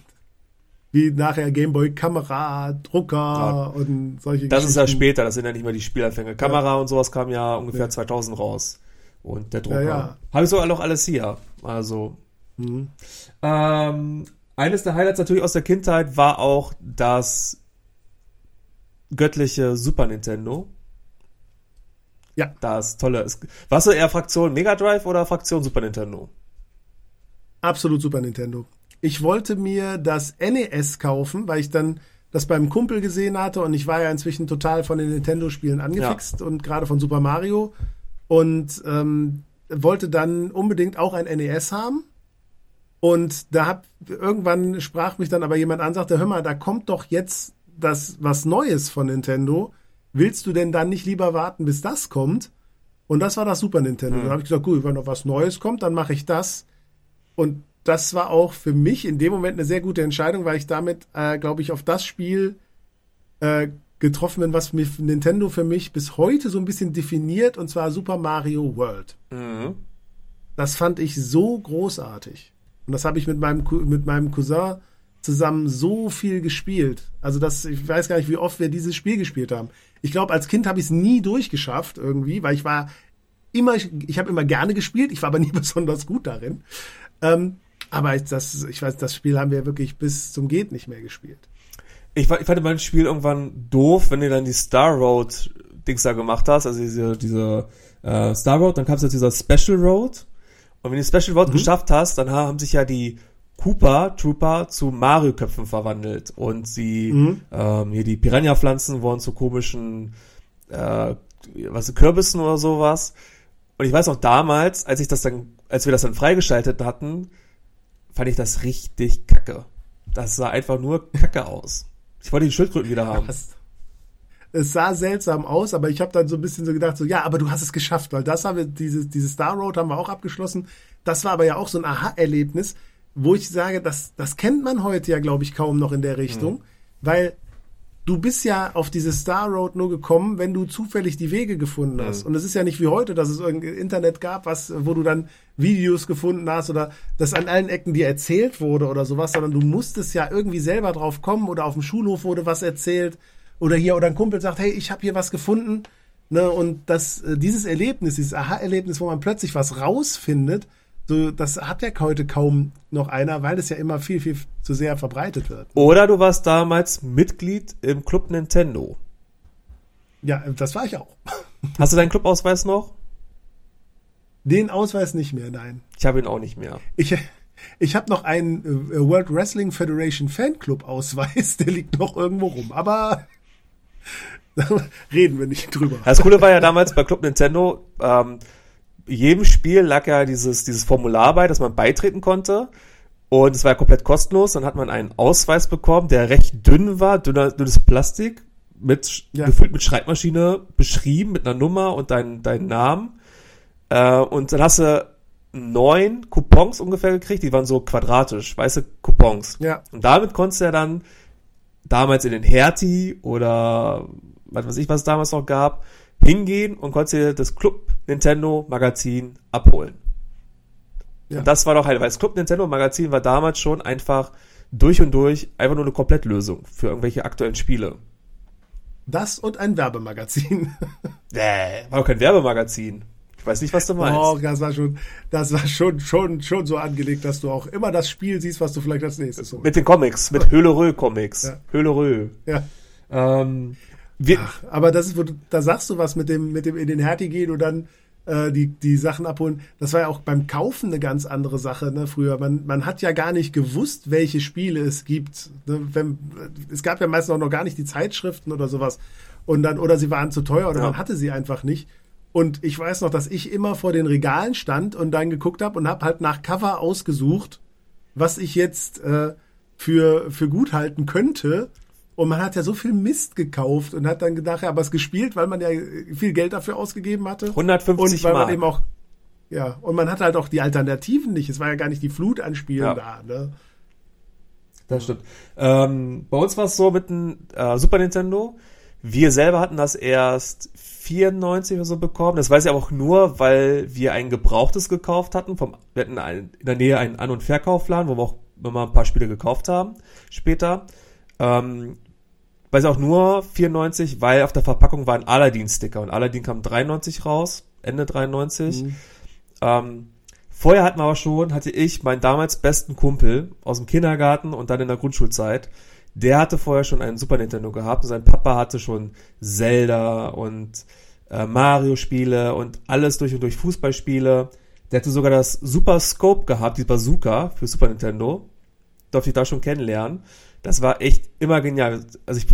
Wie nachher Gameboy Kamera, Drucker ja. und solche Das ist ja später, das sind ja nicht mehr die Spielanfänge. Kamera und sowas kam ja ungefähr 2000 raus. Und der Drucker. Ja, ja. Habe ich sogar noch alles hier. Also. Mhm. Ähm, eines der Highlights natürlich aus der Kindheit war auch das göttliche Super Nintendo. Ja. Das tolle. Warst du eher Fraktion Mega Drive oder Fraktion Super Nintendo? Absolut Super Nintendo. Ich wollte mir das NES kaufen, weil ich dann das beim Kumpel gesehen hatte und ich war ja inzwischen total von den Nintendo-Spielen angefixt ja. und gerade von Super Mario und ähm, wollte dann unbedingt auch ein NES haben. Und da hab irgendwann sprach mich dann aber jemand an, sagte, hör mal, da kommt doch jetzt das was Neues von Nintendo, willst du denn dann nicht lieber warten, bis das kommt? Und das war das Super Nintendo. Mhm. Dann habe ich gesagt, gut, wenn noch was Neues kommt, dann mache ich das. Und das war auch für mich in dem Moment eine sehr gute Entscheidung, weil ich damit, äh, glaube ich, auf das Spiel äh, getroffen bin, was Nintendo für mich bis heute so ein bisschen definiert, und zwar Super Mario World. Mhm. Das fand ich so großartig. Und das habe ich mit meinem, mit meinem Cousin zusammen so viel gespielt. Also das, ich weiß gar nicht, wie oft wir dieses Spiel gespielt haben. Ich glaube, als Kind habe ich es nie durchgeschafft irgendwie, weil ich war immer, ich, ich habe immer gerne gespielt, ich war aber nie besonders gut darin. Ähm, aber ich, das, ich weiß, das Spiel haben wir wirklich bis zum geht nicht mehr gespielt. Ich, ich fand mein Spiel irgendwann doof, wenn du dann die Star Road Dings da gemacht hast, also diese, diese äh, Star Road, dann kam es jetzt dieser Special Road. Und wenn du Special Road mhm. geschafft hast, dann haben sich ja die Koopa Trooper zu Mario-Köpfen verwandelt und sie, mhm. ähm, hier die Piranha-Pflanzen wurden zu komischen, äh, was, Kürbissen oder sowas. Und ich weiß noch damals, als ich das dann, als wir das dann freigeschaltet hatten, fand ich das richtig kacke. Das sah einfach nur kacke aus. Ich wollte die Schildkröten wieder haben. Was? Es sah seltsam aus, aber ich habe dann so ein bisschen so gedacht, so ja, aber du hast es geschafft, weil das haben wir, diese, diese Star Road haben wir auch abgeschlossen. Das war aber ja auch so ein Aha-Erlebnis wo ich sage, das, das kennt man heute ja, glaube ich, kaum noch in der Richtung, mhm. weil du bist ja auf diese Star Road nur gekommen, wenn du zufällig die Wege gefunden hast. Mhm. Und es ist ja nicht wie heute, dass es irgendein Internet gab, was, wo du dann Videos gefunden hast oder das an allen Ecken dir erzählt wurde oder sowas, sondern du musstest ja irgendwie selber drauf kommen oder auf dem Schulhof wurde was erzählt oder hier oder ein Kumpel sagt, hey, ich habe hier was gefunden. Ne, und das, äh, dieses Erlebnis, dieses Aha-Erlebnis, wo man plötzlich was rausfindet, so, das hat ja heute kaum noch einer, weil es ja immer viel, viel zu sehr verbreitet wird. Oder du warst damals Mitglied im Club Nintendo. Ja, das war ich auch. Hast du deinen Clubausweis noch? Den Ausweis nicht mehr, nein. Ich habe ihn auch nicht mehr. Ich, ich habe noch einen äh, World Wrestling Federation Fanclub Ausweis, der liegt noch irgendwo rum. Aber reden wir nicht drüber. Das Coole war ja damals bei Club Nintendo, ähm, jedem Spiel lag ja dieses, dieses Formular bei, dass man beitreten konnte. Und es war ja komplett kostenlos. Dann hat man einen Ausweis bekommen, der recht dünn war, dünner, dünnes Plastik, mit, ja. gefüllt mit Schreibmaschine beschrieben, mit einer Nummer und deinen dein Namen. Äh, und dann hast du neun Coupons ungefähr gekriegt, die waren so quadratisch, weiße Coupons. Ja. Und damit konntest du ja dann damals in den Hertie oder was weiß ich, was es damals noch gab, hingehen und konntest dir das Club Nintendo Magazin abholen. Ja. Und das war doch halt, weil das Club Nintendo Magazin war damals schon einfach durch und durch einfach nur eine Komplettlösung für irgendwelche aktuellen Spiele. Das und ein Werbemagazin. Äh, war doch kein Werbemagazin. Ich weiß nicht, was du meinst. Oh, das war schon, das war schon, schon, schon so angelegt, dass du auch immer das Spiel siehst, was du vielleicht als nächstes holst. Mit den Comics, mit Höhlerö Comics. Ja. Höhlerö. Ja. Ähm, Ach, aber das ist, wo du, da sagst du was mit dem, mit dem in den Härte gehen und dann äh, die, die Sachen abholen. Das war ja auch beim Kaufen eine ganz andere Sache, ne, früher. Man, man hat ja gar nicht gewusst, welche Spiele es gibt. Ne, wenn, es gab ja meistens auch noch gar nicht die Zeitschriften oder sowas. Und dann, oder sie waren zu teuer oder ja. man hatte sie einfach nicht. Und ich weiß noch, dass ich immer vor den Regalen stand und dann geguckt habe und habe halt nach Cover ausgesucht, was ich jetzt äh, für, für gut halten könnte. Und man hat ja so viel Mist gekauft und hat dann gedacht, ja, aber es gespielt, weil man ja viel Geld dafür ausgegeben hatte. 150 Und weil Mark. man eben auch, ja, und man hatte halt auch die Alternativen nicht. Es war ja gar nicht die Flut an Spielen ja. da, ne? Das stimmt. Ähm, bei uns war es so mit dem äh, Super Nintendo. Wir selber hatten das erst 94 oder so bekommen. Das weiß ich aber auch nur, weil wir ein gebrauchtes gekauft hatten. Vom, wir hatten ein, in der Nähe einen An- und Verkaufladen, wo wir auch immer ein paar Spiele gekauft haben später. Ähm, weiß auch nur 94, weil auf der Verpackung war ein Aladdin-Sticker und Aladdin kam 93 raus, Ende 93. Mhm. Ähm, vorher hatten wir aber schon, hatte ich meinen damals besten Kumpel aus dem Kindergarten und dann in der Grundschulzeit, der hatte vorher schon einen Super Nintendo gehabt und sein Papa hatte schon Zelda und äh, Mario-Spiele und alles durch und durch Fußballspiele. Der hatte sogar das Super Scope gehabt, die Bazooka für Super Nintendo. Durfte ich da schon kennenlernen. Das war echt immer genial. Also ich,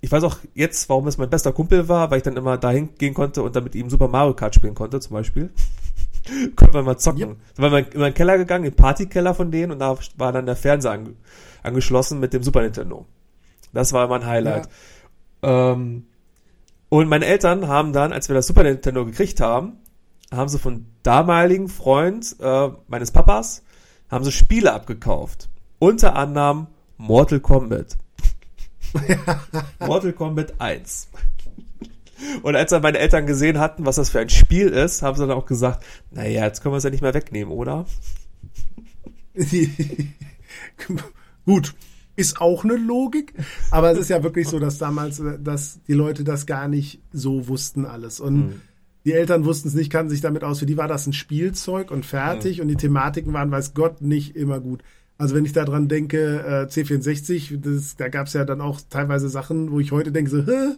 ich weiß auch jetzt, warum es mein bester Kumpel war, weil ich dann immer dahin gehen konnte und dann mit ihm Super Mario Kart spielen konnte, zum Beispiel. Konnte man mal zocken. Yep. Da war man in den Keller gegangen, in den Partykeller von denen und da war dann der Fernseher ange angeschlossen mit dem Super Nintendo. Das war immer ein Highlight. Ja. Ähm, und meine Eltern haben dann, als wir das Super Nintendo gekriegt haben, haben sie von damaligen Freund äh, meines Papas, haben sie Spiele abgekauft. Unter anderem Mortal Kombat. Mortal Kombat 1. Und als dann meine Eltern gesehen hatten, was das für ein Spiel ist, haben sie dann auch gesagt, naja, jetzt können wir es ja nicht mehr wegnehmen, oder? Gut, ist auch eine Logik, aber es ist ja wirklich so, dass damals, dass die Leute das gar nicht so wussten alles. Und hm. die Eltern wussten es nicht, kannten sich damit aus. Für die war das ein Spielzeug und fertig hm. und die Thematiken waren, weiß Gott, nicht immer gut. Also wenn ich daran denke, äh, C64, das, da gab es ja dann auch teilweise Sachen, wo ich heute denke, so, Hä?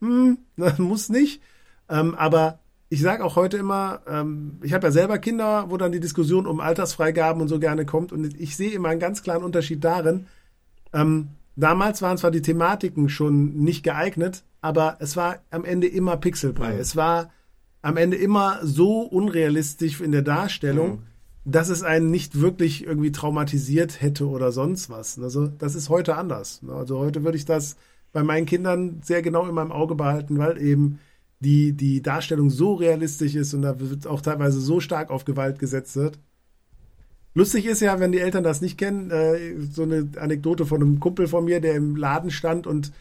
hm, muss nicht. Ähm, aber ich sage auch heute immer, ähm, ich habe ja selber Kinder, wo dann die Diskussion um Altersfreigaben und so gerne kommt. Und ich sehe immer einen ganz klaren Unterschied darin. Ähm, damals waren zwar die Thematiken schon nicht geeignet, aber es war am Ende immer Pixelbrei. Mhm. Es war am Ende immer so unrealistisch in der Darstellung. Mhm dass es einen nicht wirklich irgendwie traumatisiert hätte oder sonst was. Also das ist heute anders. Also heute würde ich das bei meinen Kindern sehr genau in meinem Auge behalten, weil eben die, die Darstellung so realistisch ist und da wird auch teilweise so stark auf Gewalt gesetzt wird. Lustig ist ja, wenn die Eltern das nicht kennen, äh, so eine Anekdote von einem Kumpel von mir, der im Laden stand und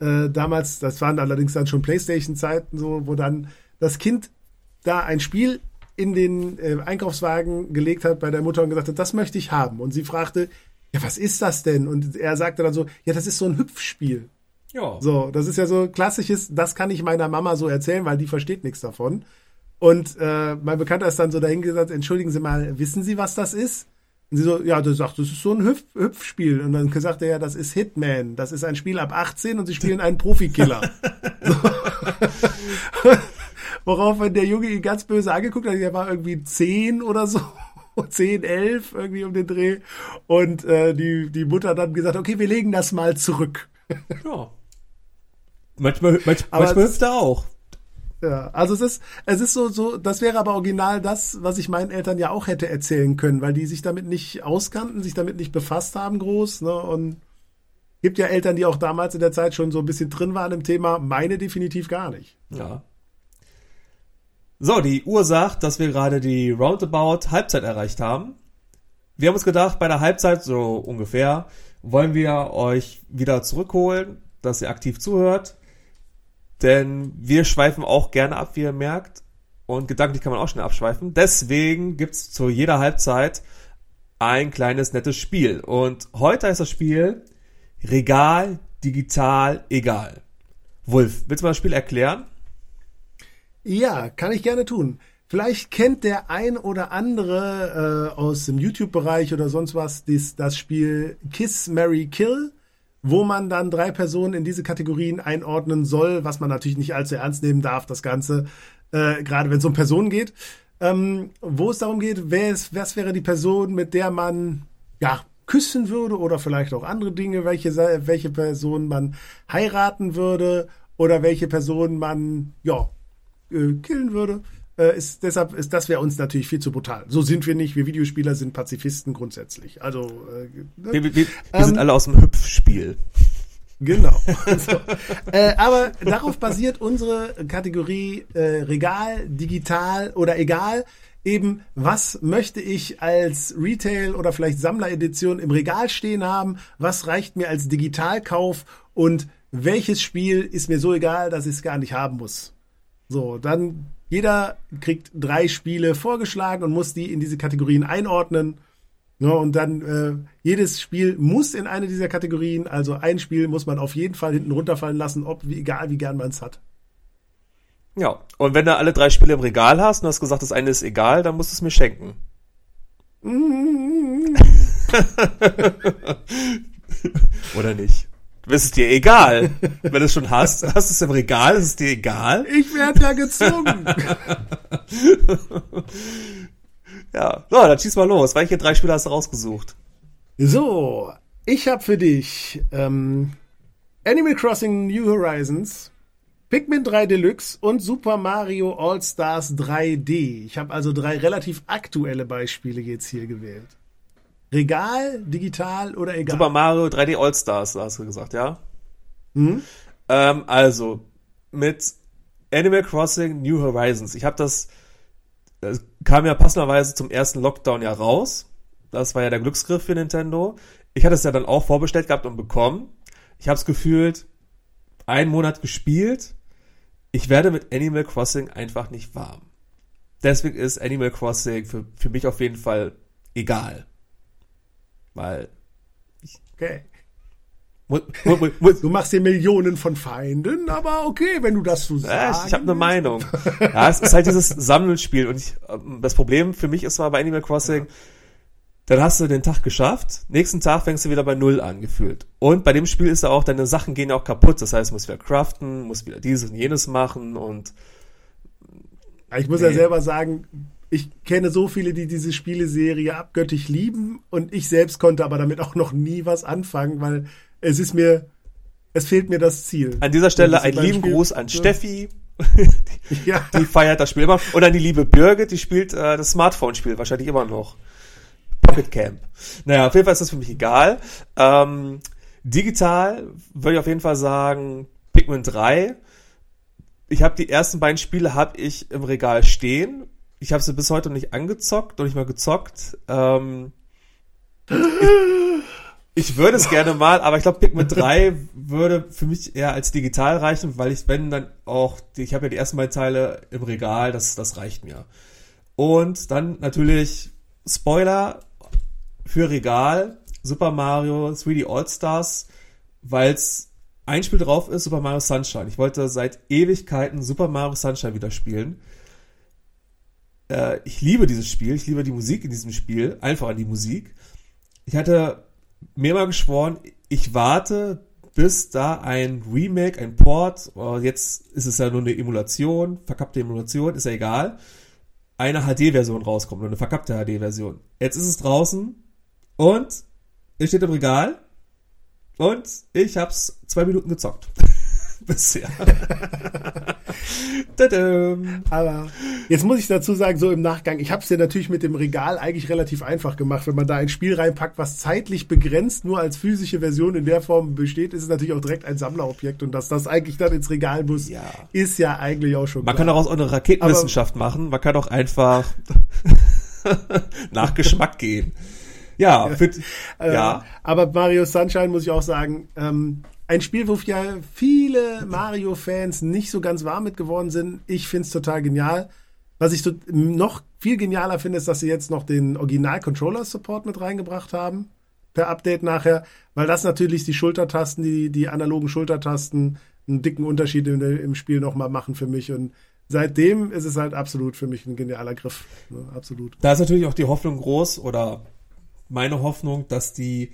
äh, damals, das waren allerdings dann schon Playstation-Zeiten, so, wo dann das Kind da ein Spiel in den äh, Einkaufswagen gelegt hat bei der Mutter und gesagt hat, das möchte ich haben. Und sie fragte, ja, was ist das denn? Und er sagte dann so, ja, das ist so ein Hüpfspiel. Ja. So, das ist ja so klassisches, das kann ich meiner Mama so erzählen, weil die versteht nichts davon. Und äh, mein Bekannter ist dann so dahingesagt, entschuldigen Sie mal, wissen Sie, was das ist? Und sie so, ja, du sagst, das ist so ein Hüpf Hüpfspiel. Und dann sagt er ja, das ist Hitman. Das ist ein Spiel ab 18 und sie spielen einen Profikiller. Worauf der Junge ihn ganz böse angeguckt hat, er war irgendwie 10 oder so. 10, 11 irgendwie um den Dreh. Und äh, die, die Mutter dann gesagt, okay, wir legen das mal zurück. Ja. Manchmal, manchmal, manchmal hüpft er auch. Ja, also es ist, es ist so, so, das wäre aber original das, was ich meinen Eltern ja auch hätte erzählen können, weil die sich damit nicht auskannten, sich damit nicht befasst haben groß, ne, und gibt ja Eltern, die auch damals in der Zeit schon so ein bisschen drin waren im Thema, meine definitiv gar nicht. Ja. So, die Uhr sagt, dass wir gerade die Roundabout Halbzeit erreicht haben. Wir haben uns gedacht, bei der Halbzeit, so ungefähr, wollen wir euch wieder zurückholen, dass ihr aktiv zuhört denn wir schweifen auch gerne ab, wie ihr merkt. Und gedanklich kann man auch schnell abschweifen. Deswegen gibt's zu jeder Halbzeit ein kleines nettes Spiel. Und heute ist das Spiel Regal, digital, egal. Wolf, willst du mal das Spiel erklären? Ja, kann ich gerne tun. Vielleicht kennt der ein oder andere äh, aus dem YouTube-Bereich oder sonst was dies, das Spiel Kiss, Mary, Kill wo man dann drei Personen in diese Kategorien einordnen soll, was man natürlich nicht allzu ernst nehmen darf, das Ganze, äh, gerade wenn es um Personen geht. Ähm, wo es darum geht, wer ist, was wäre die Person, mit der man ja küssen würde oder vielleicht auch andere Dinge, welche, welche Person man heiraten würde oder welche Person man ja äh, killen würde äh, ist deshalb ist das wäre uns natürlich viel zu brutal. So sind wir nicht. Wir Videospieler sind Pazifisten grundsätzlich. Also äh, wir, wir, wir ähm, sind alle aus dem Hüpfspiel. Genau. so. äh, aber darauf basiert unsere Kategorie äh, Regal, digital oder egal. Eben, was möchte ich als Retail oder vielleicht Sammleredition im Regal stehen haben? Was reicht mir als Digitalkauf? Und welches Spiel ist mir so egal, dass ich es gar nicht haben muss? So, dann jeder kriegt drei Spiele vorgeschlagen und muss die in diese Kategorien einordnen. Ja, und dann äh, jedes Spiel muss in eine dieser Kategorien, also ein Spiel muss man auf jeden Fall hinten runterfallen lassen, ob wie, egal wie gern man es hat. Ja, und wenn du alle drei Spiele im Regal hast und hast gesagt, das eine ist egal, dann musst du es mir schenken. Oder nicht? Ist es dir egal. Wenn du es schon hast, hast du es im Regal, ist es dir egal? Ich werde ja gezwungen. ja, so, dann schieß mal los. Welche drei Spiele hast du rausgesucht? So, ich habe für dich ähm, Animal Crossing New Horizons, Pikmin 3 Deluxe und Super Mario All Stars 3D. Ich habe also drei relativ aktuelle Beispiele jetzt hier gewählt. Regal, digital oder egal? Super Mario 3D All-Stars, hast du gesagt, ja? Mhm. Ähm, also, mit Animal Crossing New Horizons. Ich habe das, das kam ja passenderweise zum ersten Lockdown ja raus. Das war ja der Glücksgriff für Nintendo. Ich hatte es ja dann auch vorbestellt gehabt und bekommen. Ich habe es gefühlt einen Monat gespielt. Ich werde mit Animal Crossing einfach nicht warm. Deswegen ist Animal Crossing für, für mich auf jeden Fall egal. Weil. Okay. du machst dir Millionen von Feinden, aber okay, wenn du das so sagst. Ja, ich habe eine Meinung. Ja, es ist halt dieses Sammelspiel und ich, ähm, das Problem für mich ist mal bei Animal Crossing, ja. dann hast du den Tag geschafft, nächsten Tag fängst du wieder bei Null an, gefühlt. Und bei dem Spiel ist ja auch, deine Sachen gehen ja auch kaputt, das heißt, du musst wieder craften, musst wieder dieses und jenes machen und ich muss nee. ja selber sagen, ich kenne so viele, die diese Spieleserie abgöttisch lieben und ich selbst konnte aber damit auch noch nie was anfangen, weil es ist mir, es fehlt mir das Ziel. An dieser Stelle einen lieben Spiel Gruß an Steffi. die, ja. die feiert das Spiel immer. Und an die liebe Birgit, die spielt äh, das Smartphone-Spiel wahrscheinlich immer noch. Pocket Camp. Naja, auf jeden Fall ist das für mich egal. Ähm, digital würde ich auf jeden Fall sagen Pikmin 3. Ich habe die ersten beiden Spiele habe ich im Regal stehen ich habe sie bis heute nicht angezockt, noch nicht mal gezockt. Ähm, ich, ich würde es gerne mal, aber ich glaube, Pikmin 3 würde für mich eher als digital reichen, weil ich, wenn dann auch, ich habe ja die ersten beiden Teile im Regal, das, das reicht mir. Und dann natürlich Spoiler für Regal, Super Mario 3D All-Stars, weil es ein Spiel drauf ist Super Mario Sunshine. Ich wollte seit Ewigkeiten Super Mario Sunshine wieder spielen. Äh, ich liebe dieses Spiel, ich liebe die Musik in diesem Spiel, einfach an die Musik. Ich hatte mir mal geschworen, ich warte, bis da ein Remake, ein Port, oh, jetzt ist es ja nur eine Emulation, verkappte Emulation, ist ja egal, eine HD-Version rauskommt, eine verkappte HD-Version. Jetzt ist es draußen und es steht im Regal und ich hab's zwei Minuten gezockt. Bisher. Aber jetzt muss ich dazu sagen, so im Nachgang, ich habe es ja natürlich mit dem Regal eigentlich relativ einfach gemacht. Wenn man da ein Spiel reinpackt, was zeitlich begrenzt nur als physische Version in der Form besteht, ist es natürlich auch direkt ein Sammlerobjekt. Und dass das eigentlich dann ins Regal muss, Ja. ist ja eigentlich auch schon Man klar. kann daraus auch eine Raketenwissenschaft machen. Man kann auch einfach nach Geschmack gehen. Ja, für, Äh, ja. Aber Mario Sunshine muss ich auch sagen, ähm, ein Spiel, wo ja viele Mario-Fans nicht so ganz warm mit geworden sind. Ich find's total genial. Was ich noch viel genialer finde, ist, dass sie jetzt noch den Original-Controller-Support mit reingebracht haben. Per Update nachher. Weil das natürlich die Schultertasten, die, die analogen Schultertasten, einen dicken Unterschied im, im Spiel nochmal machen für mich. Und seitdem ist es halt absolut für mich ein genialer Griff. Ne, absolut. Da ist natürlich auch die Hoffnung groß oder meine Hoffnung, dass die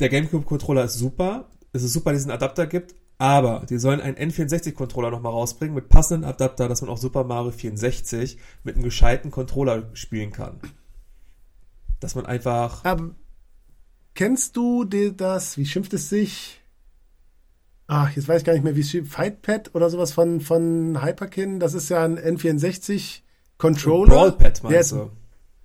der GameCube-Controller ist super. Es ist super, dass es einen Adapter gibt, aber die sollen einen N64-Controller nochmal rausbringen mit passenden Adapter, dass man auch Super Mario 64 mit einem gescheiten Controller spielen kann. Dass man einfach Aber kennst du das, wie schimpft es sich? Ach, jetzt weiß ich gar nicht mehr, wie es schimpft. Fightpad oder sowas von, von Hyperkin. Das ist ja ein N64 Controller. Brawlpad Der meinst du?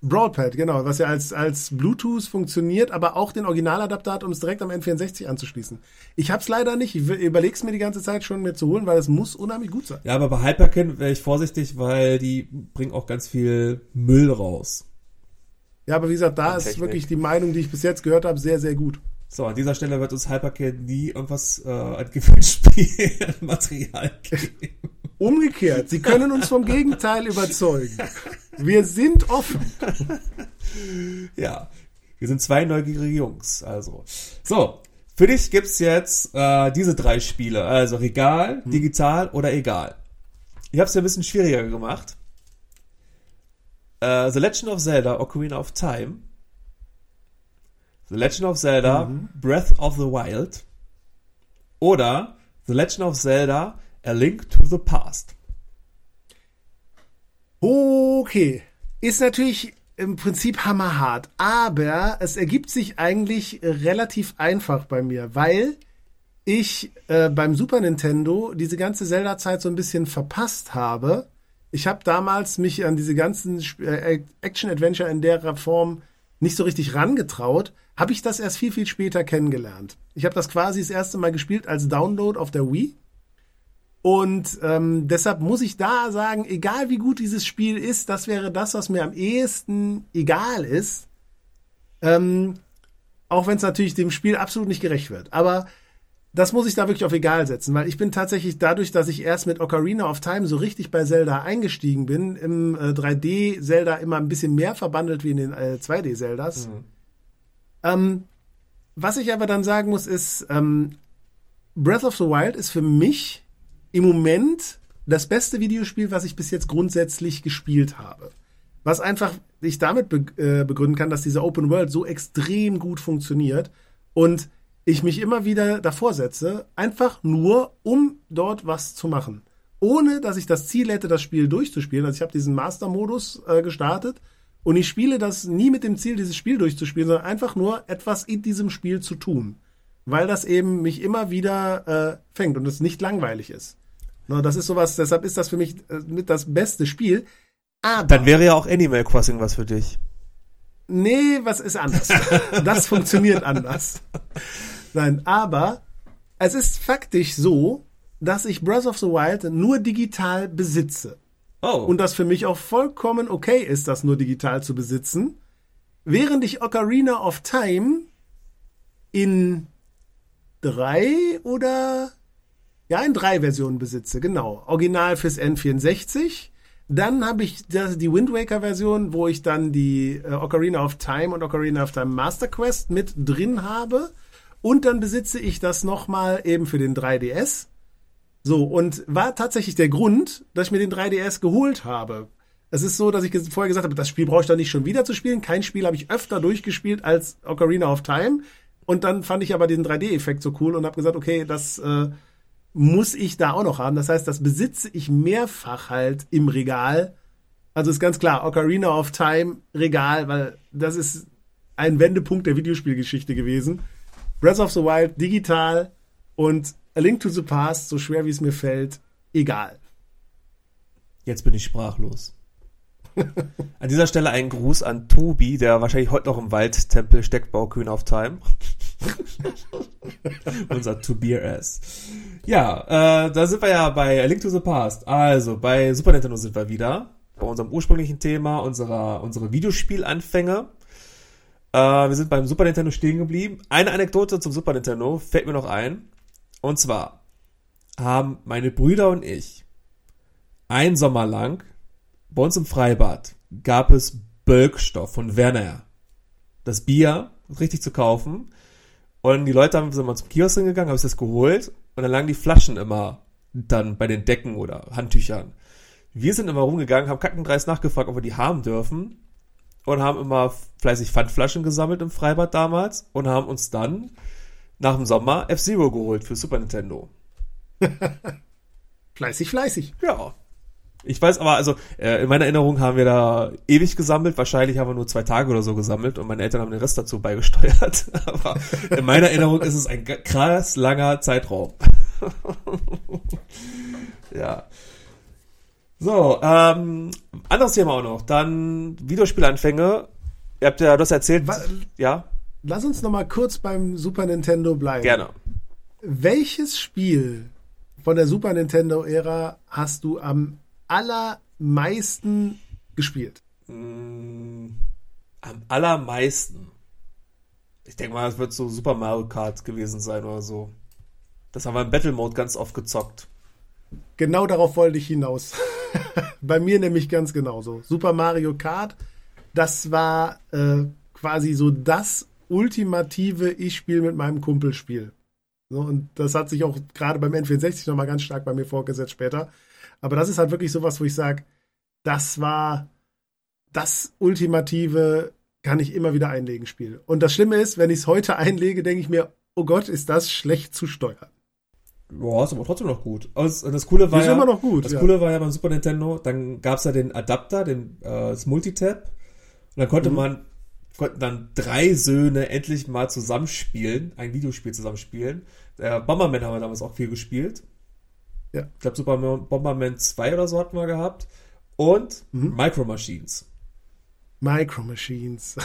Brawlpad, genau, was ja als, als Bluetooth funktioniert, aber auch den Originaladapter hat, um es direkt am N64 anzuschließen. Ich hab's leider nicht. Ich überlege es mir die ganze Zeit schon mir zu holen, weil es muss unheimlich gut sein. Ja, aber bei Hyperkin wäre ich vorsichtig, weil die bringen auch ganz viel Müll raus. Ja, aber wie gesagt, da ist wirklich die Meinung, die ich bis jetzt gehört habe, sehr, sehr gut. So, an dieser Stelle wird uns Hyperkin nie irgendwas äh, an Gewinnspielmaterial geben. Umgekehrt, sie können uns vom Gegenteil überzeugen. Wir sind offen. Ja, wir sind zwei neugierige Jungs. Also, so, für dich gibt's jetzt äh, diese drei Spiele. Also Regal, digital oder egal. Ich habe es ja ein bisschen schwieriger gemacht. Äh, The Legend of Zelda Ocarina of Time. The Legend of Zelda Breath of the Wild. Oder The Legend of Zelda A Link to the Past. Okay. Ist natürlich im Prinzip hammerhart, aber es ergibt sich eigentlich relativ einfach bei mir, weil ich äh, beim Super Nintendo diese ganze Zelda-Zeit so ein bisschen verpasst habe. Ich habe damals mich an diese ganzen äh, Action-Adventure in der Form nicht so richtig rangetraut, habe ich das erst viel, viel später kennengelernt. Ich habe das quasi das erste Mal gespielt als Download auf der Wii. Und ähm, deshalb muss ich da sagen, egal wie gut dieses Spiel ist, das wäre das, was mir am ehesten egal ist. Ähm, auch wenn es natürlich dem Spiel absolut nicht gerecht wird. Aber das muss ich da wirklich auf egal setzen, weil ich bin tatsächlich dadurch, dass ich erst mit Ocarina of Time so richtig bei Zelda eingestiegen bin, im äh, 3D Zelda immer ein bisschen mehr verbandelt wie in den äh, 2D Zeldas. Ähm, was ich aber dann sagen muss, ist, ähm, Breath of the Wild ist für mich im Moment das beste Videospiel, was ich bis jetzt grundsätzlich gespielt habe. Was einfach ich damit be äh, begründen kann, dass diese Open World so extrem gut funktioniert und ich mich immer wieder davor setze, einfach nur, um dort was zu machen. Ohne, dass ich das Ziel hätte, das Spiel durchzuspielen. Also ich habe diesen Master-Modus äh, gestartet und ich spiele das nie mit dem Ziel, dieses Spiel durchzuspielen, sondern einfach nur etwas in diesem Spiel zu tun. Weil das eben mich immer wieder äh, fängt und es nicht langweilig ist. Na, das ist sowas, deshalb ist das für mich äh, mit das beste Spiel. Aber Dann wäre ja auch Animal Crossing was für dich. Nee, was ist anders? Das funktioniert anders. Nein, aber es ist faktisch so, dass ich Breath of the Wild nur digital besitze. Oh. Und das für mich auch vollkommen okay ist, das nur digital zu besitzen. Während ich Ocarina of Time in drei oder ja, in drei Versionen besitze, genau. Original fürs N64. Dann habe ich das, die Wind Waker Version, wo ich dann die äh, Ocarina of Time und Ocarina of Time Master Quest mit drin habe. Und dann besitze ich das nochmal eben für den 3DS. So, und war tatsächlich der Grund, dass ich mir den 3DS geholt habe. Es ist so, dass ich vorher gesagt habe, das Spiel brauche ich doch nicht schon wieder zu spielen. Kein Spiel habe ich öfter durchgespielt als Ocarina of Time. Und dann fand ich aber den 3D-Effekt so cool und habe gesagt, okay, das äh, muss ich da auch noch haben. Das heißt, das besitze ich mehrfach halt im Regal. Also ist ganz klar, Ocarina of Time Regal, weil das ist ein Wendepunkt der Videospielgeschichte gewesen. Breath of the Wild digital und A Link to the Past, so schwer wie es mir fällt, egal. Jetzt bin ich sprachlos. an dieser Stelle ein Gruß an Tobi, der wahrscheinlich heute noch im Waldtempel steckt, Baukühn of Time. Unser Tobias. Ja, äh, da sind wir ja bei A Link to the Past. Also, bei Super Nintendo sind wir wieder. Bei unserem ursprünglichen Thema, unserer, unsere Videospielanfänge. Äh, wir sind beim Super Nintendo stehen geblieben. Eine Anekdote zum Super Nintendo fällt mir noch ein. Und zwar haben meine Brüder und ich ein Sommer lang bei uns im Freibad gab es Bölkstoff von Werner. Das Bier richtig zu kaufen. Und die Leute haben, sind mal zum Kiosk hingegangen, habe ich das geholt und dann lagen die Flaschen immer dann bei den Decken oder Handtüchern. Wir sind immer rumgegangen, haben kackendreist nachgefragt, ob wir die haben dürfen und haben immer fleißig Pfandflaschen gesammelt im Freibad damals und haben uns dann nach dem Sommer F-Zero geholt für Super Nintendo. fleißig, fleißig. Ja. Ich weiß aber, also äh, in meiner Erinnerung haben wir da ewig gesammelt. Wahrscheinlich haben wir nur zwei Tage oder so gesammelt und meine Eltern haben den Rest dazu beigesteuert. aber in meiner Erinnerung ist es ein krass langer Zeitraum. ja. So, ähm, anderes Thema auch noch. Dann Videospielanfänge. Ihr habt ja das erzählt. Was? Ja. Lass uns noch mal kurz beim Super Nintendo bleiben. Gerne. Welches Spiel von der Super Nintendo-Ära hast du am allermeisten gespielt? Mm, am allermeisten. Ich denke mal, es wird so Super Mario Kart gewesen sein oder so. Das haben wir im Battle Mode ganz oft gezockt. Genau darauf wollte ich hinaus. Bei mir nämlich ganz genauso. Super Mario Kart, das war äh, quasi so das ultimative Ich-Spiel mit meinem Kumpelspiel. So, und das hat sich auch gerade beim N64 nochmal ganz stark bei mir vorgesetzt später. Aber das ist halt wirklich sowas, wo ich sage, das war das ultimative, kann ich immer wieder einlegen, Spiel. Und das Schlimme ist, wenn ich es heute einlege, denke ich mir, oh Gott, ist das schlecht zu steuern. Boah, ist aber trotzdem noch gut. Also das Coole war ist ja, immer noch gut. Das ja. Coole war ja beim Super Nintendo, dann gab's ja den Adapter, den äh, das Multitap. Und dann konnte Mhm. man konnten dann drei Söhne endlich mal zusammenspielen, ein Videospiel zusammenspielen. Der Bomberman haben wir damals auch viel gespielt. Ja. Ich glaube, Super Bomberman 2 oder so hatten wir gehabt. Und Mhm. Micro Machines. Micro Machines.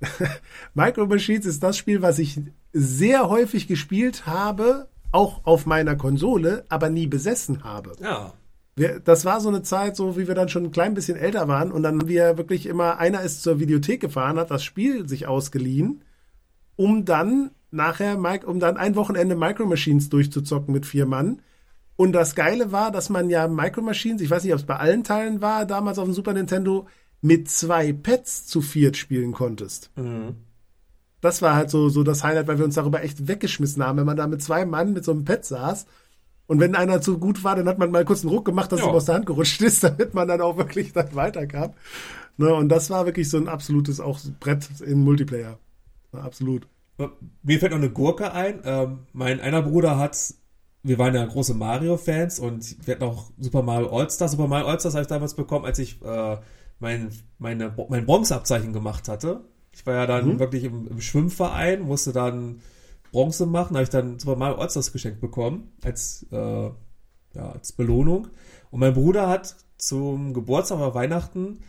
Micro Machines ist das Spiel, was ich sehr häufig gespielt habe, auch auf meiner Konsole, aber nie besessen habe. Ja. Wir, das war so eine Zeit, so wie wir dann schon ein klein bisschen älter waren und dann haben wir wirklich immer, einer ist zur Videothek gefahren, hat das Spiel sich ausgeliehen, um dann nachher, um dann ein Wochenende Micro Machines durchzuzocken mit vier Mann. Und das Geile war, dass man ja Micro Machines, ich weiß nicht, ob es bei allen Teilen war, damals auf dem Super Nintendo, mit zwei Pads zu viert spielen konntest. Mhm. Das war halt so, so das Highlight, weil wir uns darüber echt weggeschmissen haben, wenn man da mit zwei Mann mit so einem Pad saß. Und wenn einer zu gut war, dann hat man mal kurz einen Ruck gemacht, dass Ja. es ihm aus der Hand gerutscht ist, damit man dann auch wirklich dann weiterkam. Ne, und das war wirklich so ein absolutes auch Brett im Multiplayer. Ja, absolut. Mir fällt noch eine Gurke ein. Ähm, mein einer Bruder hat, wir waren ja große Mario-Fans und wir hatten auch Super Mario All-Stars. Super Mario All-Stars habe ich damals bekommen, als ich äh, mein, meine, mein Bronzeabzeichen gemacht hatte. Ich war ja dann Mhm. wirklich im, im Schwimmverein, musste dann Bronze machen, habe ich dann Super Mario All-Stars geschenkt bekommen, als, äh, ja, als Belohnung. Und mein Bruder hat zum Geburtstag oder Weihnachten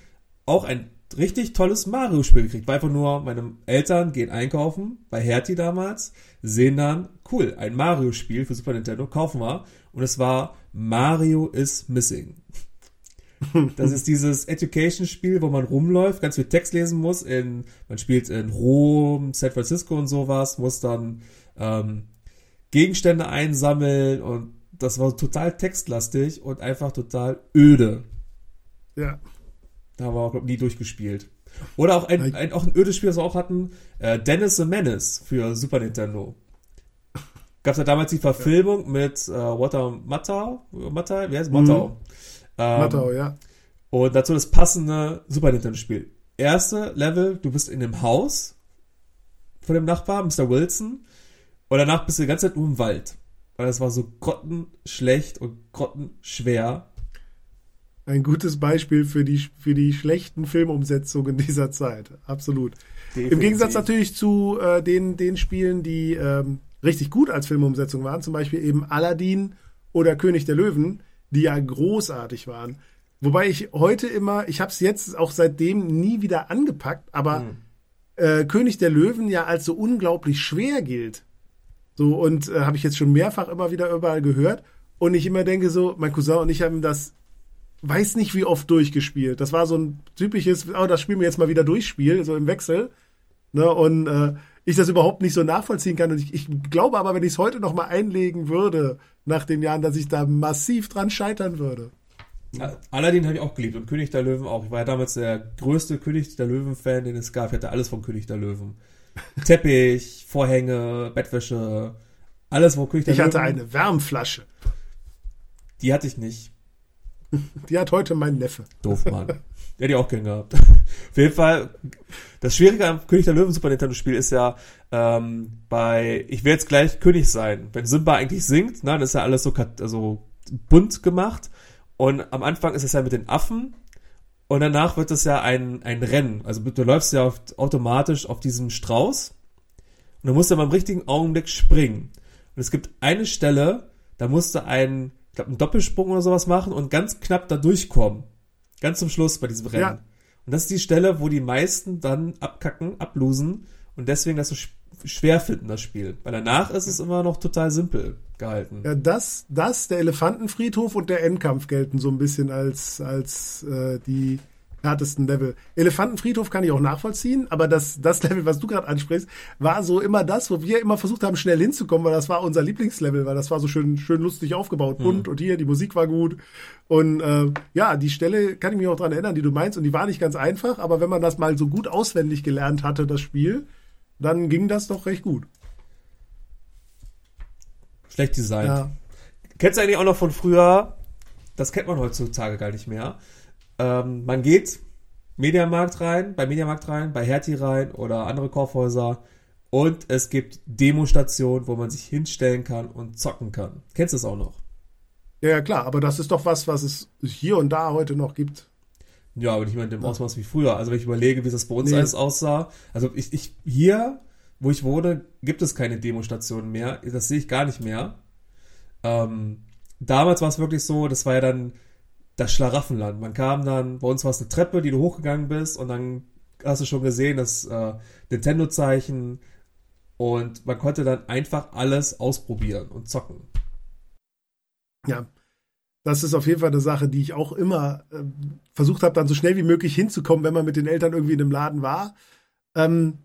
auch ein richtig tolles Mario-Spiel gekriegt. War einfach nur, meine Eltern gehen einkaufen, bei Hertie damals, sehen dann, cool, ein Mario-Spiel für Super Nintendo, kaufen wir. Und es war Mario is Missing. Das ist dieses Education-Spiel, wo man rumläuft, ganz viel Text lesen muss. In, man spielt in Rom, San Francisco und sowas, muss dann ähm, Gegenstände einsammeln und das war total textlastig und einfach total öde. Ja. Da haben wir auch, glaube nie durchgespielt. Oder auch ein, ein, auch ein ödes Spiel, das wir auch hatten, äh, Dennis the Menace für Super Nintendo. Gab es ja damals die Verfilmung ja. mit äh, Walter Matthau, Matthau, wie heißt? Matthau. Mhm. Ähm, Matthau, ja. Und dazu das passende Super Nintendo-Spiel. Erste Level, du bist in dem Haus von dem Nachbar, Mr. Wilson, und danach bist du die ganze Zeit nur im Wald. Weil das war so grottenschlecht und grottenschwer. Ein gutes Beispiel für die, für die schlechten Filmumsetzungen dieser Zeit. Absolut. Definitiv. Im Gegensatz natürlich zu äh, den, den Spielen, die ähm, richtig gut als Filmumsetzung waren, zum Beispiel eben Aladdin oder König der Löwen, die ja großartig waren. Wobei ich heute immer, ich habe es jetzt auch seitdem nie wieder angepackt, aber mhm. äh, König der Löwen ja als so unglaublich schwer gilt. So, und äh, habe ich jetzt schon mehrfach immer wieder überall gehört. Und ich immer denke so, mein Cousin und ich haben das, weiß nicht wie oft durchgespielt. Das war so ein typisches, oh, das spielen wir jetzt mal wieder durchspiel, so im Wechsel. Ne, und äh, ich das überhaupt nicht so nachvollziehen kann. Und ich, ich glaube aber, wenn ich es heute noch mal einlegen würde, nach den Jahren, dass ich da massiv dran scheitern würde. Ja, Aladdin habe ich auch geliebt und König der Löwen auch. Ich war ja damals der größte König der Löwen-Fan, den es gab. Ich hatte alles vom König der Löwen. Teppich, Vorhänge, Bettwäsche, alles, wo König der Ich Löwen, hatte eine Wärmflasche. Die hatte ich nicht. Die hat heute mein Neffe. Doof, Mann. Der hätte ich auch gern gehabt. Auf jeden Fall, das Schwierige am König der Löwen Super Nintendo Spiel ist ja, ähm, bei, ich will jetzt gleich König sein. Wenn Simba eigentlich singt, ne, dann ist ja alles so, also bunt gemacht. Und am Anfang ist es ja mit den Affen und danach wird es ja ein, ein Rennen. Also du läufst ja auf, automatisch auf diesem Strauß und du musst ja mal im richtigen Augenblick springen. Und es gibt eine Stelle, da musst du einen, ich glaube, einen Doppelsprung oder sowas machen und ganz knapp da durchkommen. Ganz zum Schluss bei diesem Rennen. Ja. Und das ist die Stelle, wo die meisten dann abkacken, ablosen und deswegen das so schwer finden, das Spiel. Weil danach ist es immer noch total simpel gehalten. Ja, das, das, der Elefantenfriedhof und der Endkampf gelten so ein bisschen als, als äh, die härtesten Level. Elefantenfriedhof kann ich auch nachvollziehen, aber das, das Level, was du gerade ansprichst, war so immer das, wo wir immer versucht haben, schnell hinzukommen, weil das war unser Lieblingslevel, weil das war so schön, schön lustig aufgebaut, hm. bunt mhm. und hier, die Musik war gut. Und äh, ja, die Stelle kann ich mich auch dran erinnern, die du meinst, und die war nicht ganz einfach, aber wenn man das mal so gut auswendig gelernt hatte, das Spiel, dann ging das doch recht gut. Schlecht designt. Ja. Kennst du eigentlich auch noch von früher? Das kennt man heutzutage gar nicht mehr. Ähm, man geht Mediamarkt rein, bei Mediamarkt rein, bei Hertie rein oder andere Kaufhäuser und es gibt Demostationen, wo man sich hinstellen kann und zocken kann. Kennst du es auch noch? Ja, ja, klar, aber das ist doch was, was es hier und da heute noch gibt. Ja, aber nicht mehr in dem Ausmaß wie früher. Also wenn ich überlege, wie das bei uns nee. alles aussah. Also ich, ich, hier, wo ich wohne, gibt es keine Demostationen mehr. Das sehe ich gar nicht mehr. Ähm, damals war es wirklich so, das war ja dann das Schlaraffenland. Man kam dann, bei uns war es eine Treppe, die du hochgegangen bist und dann hast du schon gesehen, das äh, Nintendo-Zeichen und man konnte dann einfach alles ausprobieren und zocken. Ja, das ist auf jeden Fall eine Sache, die ich auch immer äh, versucht habe, dann so schnell wie möglich hinzukommen, wenn man mit den Eltern irgendwie in einem Laden war. Ähm,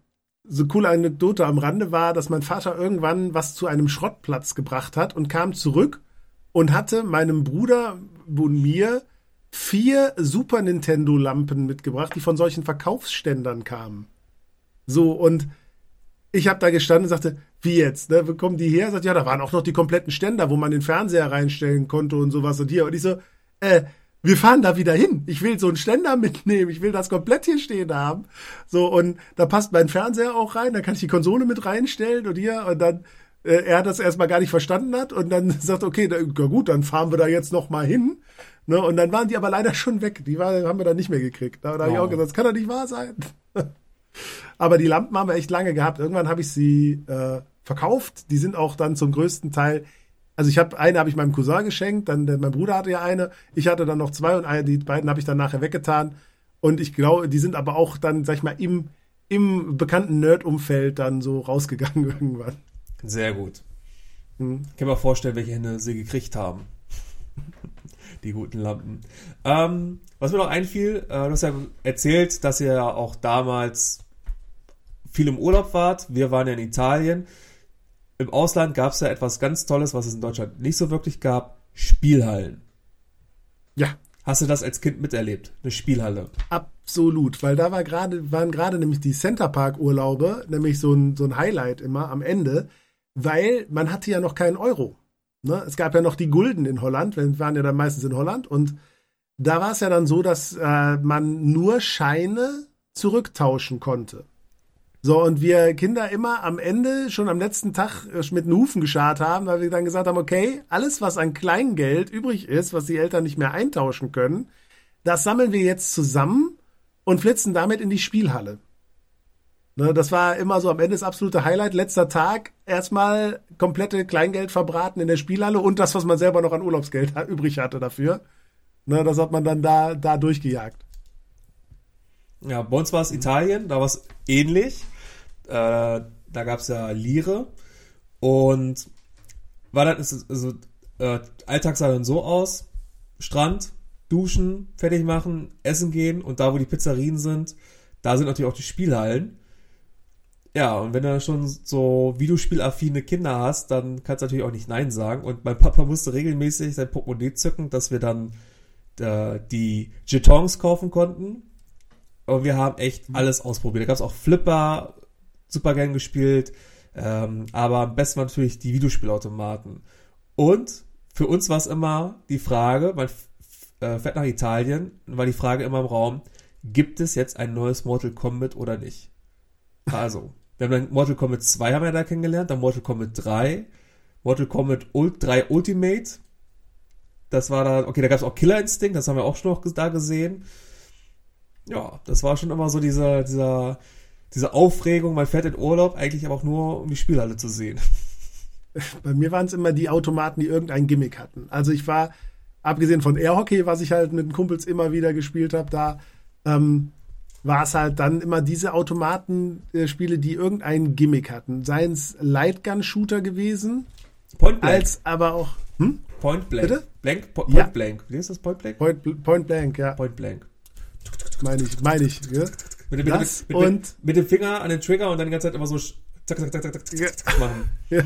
so coole Anekdote am Rande war, dass mein Vater irgendwann was zu einem Schrottplatz gebracht hat und kam zurück und hatte meinem Bruder und mir vier Super Nintendo Lampen mitgebracht, die von solchen Verkaufsständern kamen. So und ich habe da gestanden und sagte, wie jetzt? Ne? Wo kommen die her? Sagt, ja, da waren auch noch die kompletten Ständer, wo man den Fernseher reinstellen konnte und sowas und hier. Und ich so, äh, wir fahren da wieder hin. Ich will so einen Ständer mitnehmen. Ich will das komplett hier stehen haben. So, und da passt mein Fernseher auch rein. Da kann ich die Konsole mit reinstellen und hier. Und dann, äh, er das erstmal gar nicht verstanden hat und dann sagt, okay, na gut, dann fahren wir da jetzt noch mal hin. Ne? Und dann waren die aber leider schon weg. Die war, haben wir dann nicht mehr gekriegt. Da, da oh. habe ich auch gesagt, das kann doch nicht wahr sein. Aber die Lampen haben wir echt lange gehabt. Irgendwann habe ich sie äh, verkauft. Die sind auch dann zum größten Teil. Also ich habe eine habe ich meinem Cousin geschenkt, dann mein Bruder hatte ja eine, ich hatte dann noch zwei und eine, die beiden habe ich dann nachher weggetan. Und ich glaube, die sind aber auch dann, sag ich mal, im, im bekannten Nerd-Umfeld dann so rausgegangen irgendwann. Sehr gut. Hm. Ich kann mir vorstellen, welche Hände sie gekriegt haben. die guten Lampen. Ähm, was mir noch einfiel, äh, du hast ja erzählt, dass ihr ja auch damals viel im Urlaub wart. Wir waren ja in Italien. Im Ausland gab es ja etwas ganz Tolles, was es in Deutschland nicht so wirklich gab. Spielhallen. Ja. Hast du das als Kind miterlebt? Eine Spielhalle? Absolut, weil da war gerade, waren gerade nämlich die Centerpark-Urlaube, nämlich so ein, so ein Highlight immer am Ende, weil man hatte ja noch keinen Euro. Ne? Es gab ja noch die Gulden in Holland, wir waren ja dann meistens in Holland und da war es ja dann so, dass äh, man nur Scheine zurücktauschen konnte. So, und wir Kinder immer am Ende, schon am letzten Tag äh, mit den Hufen geschart haben, weil wir dann gesagt haben, okay, alles, was an Kleingeld übrig ist, was die Eltern nicht mehr eintauschen können, das sammeln wir jetzt zusammen und flitzen damit in die Spielhalle. Ne, das war immer so am Ende das absolute Highlight. Letzter Tag, erstmal komplette Kleingeld verbraten in der Spielhalle und das, was man selber noch an Urlaubsgeld übrig hatte dafür. Ne, das hat man dann da, da durchgejagt. Ja, bei uns war es Italien, da war es ähnlich. Äh, da gab es ja Lire und war dann, also, äh, Alltag sah dann so aus, Strand, duschen, fertig machen, essen gehen und da, wo die Pizzerien sind, da sind natürlich auch die Spielhallen. Ja, und wenn du schon so Videospielaffine Kinder hast, dann kannst du natürlich auch nicht Nein sagen. Und mein Papa musste regelmäßig sein Portemonnaie zücken, dass wir dann äh, die Jetons kaufen konnten. Und wir haben echt mhm. alles ausprobiert. Da gab es auch Flipper, super gern gespielt. Ähm, aber am besten natürlich die Videospielautomaten. Und für uns war es immer die Frage, man äh, fährt nach Italien, war die Frage immer im Raum, gibt es jetzt ein neues Mortal Kombat oder nicht? Also, wir haben dann Mortal Kombat 2 haben wir da kennengelernt, dann Mortal Kombat 3, Mortal Kombat Ult 3 Ultimate. Das war da, okay, da gab es auch Killer Instinct, das haben wir auch schon noch da gesehen. Ja, das war schon immer so dieser, dieser, diese Aufregung, man fährt in Urlaub, eigentlich aber auch nur, um die Spielhalle zu sehen. Bei mir waren es immer die Automaten, die irgendein Gimmick hatten. Also ich war, abgesehen von Airhockey, was ich halt mit den Kumpels immer wieder gespielt habe, da ähm, war es halt dann immer diese Automatenspiele, die irgendein Gimmick hatten. Seien es Lightgun-Shooter gewesen, Point Blank. als aber auch. Hm? Point Blank. Bitte? Blank? Po Point Ja. Blank. Wie ist das? Point Blank? Point, Point Blank, ja. Point Blank. Meine ich, meine ich. Ja? Mit, dem- mit, Das mit, mit, und- mit, dem Finger an den Trigger und dann die ganze Zeit immer so zack, zack, zack, zack, zack, Ja. zack, zack machen. Ja.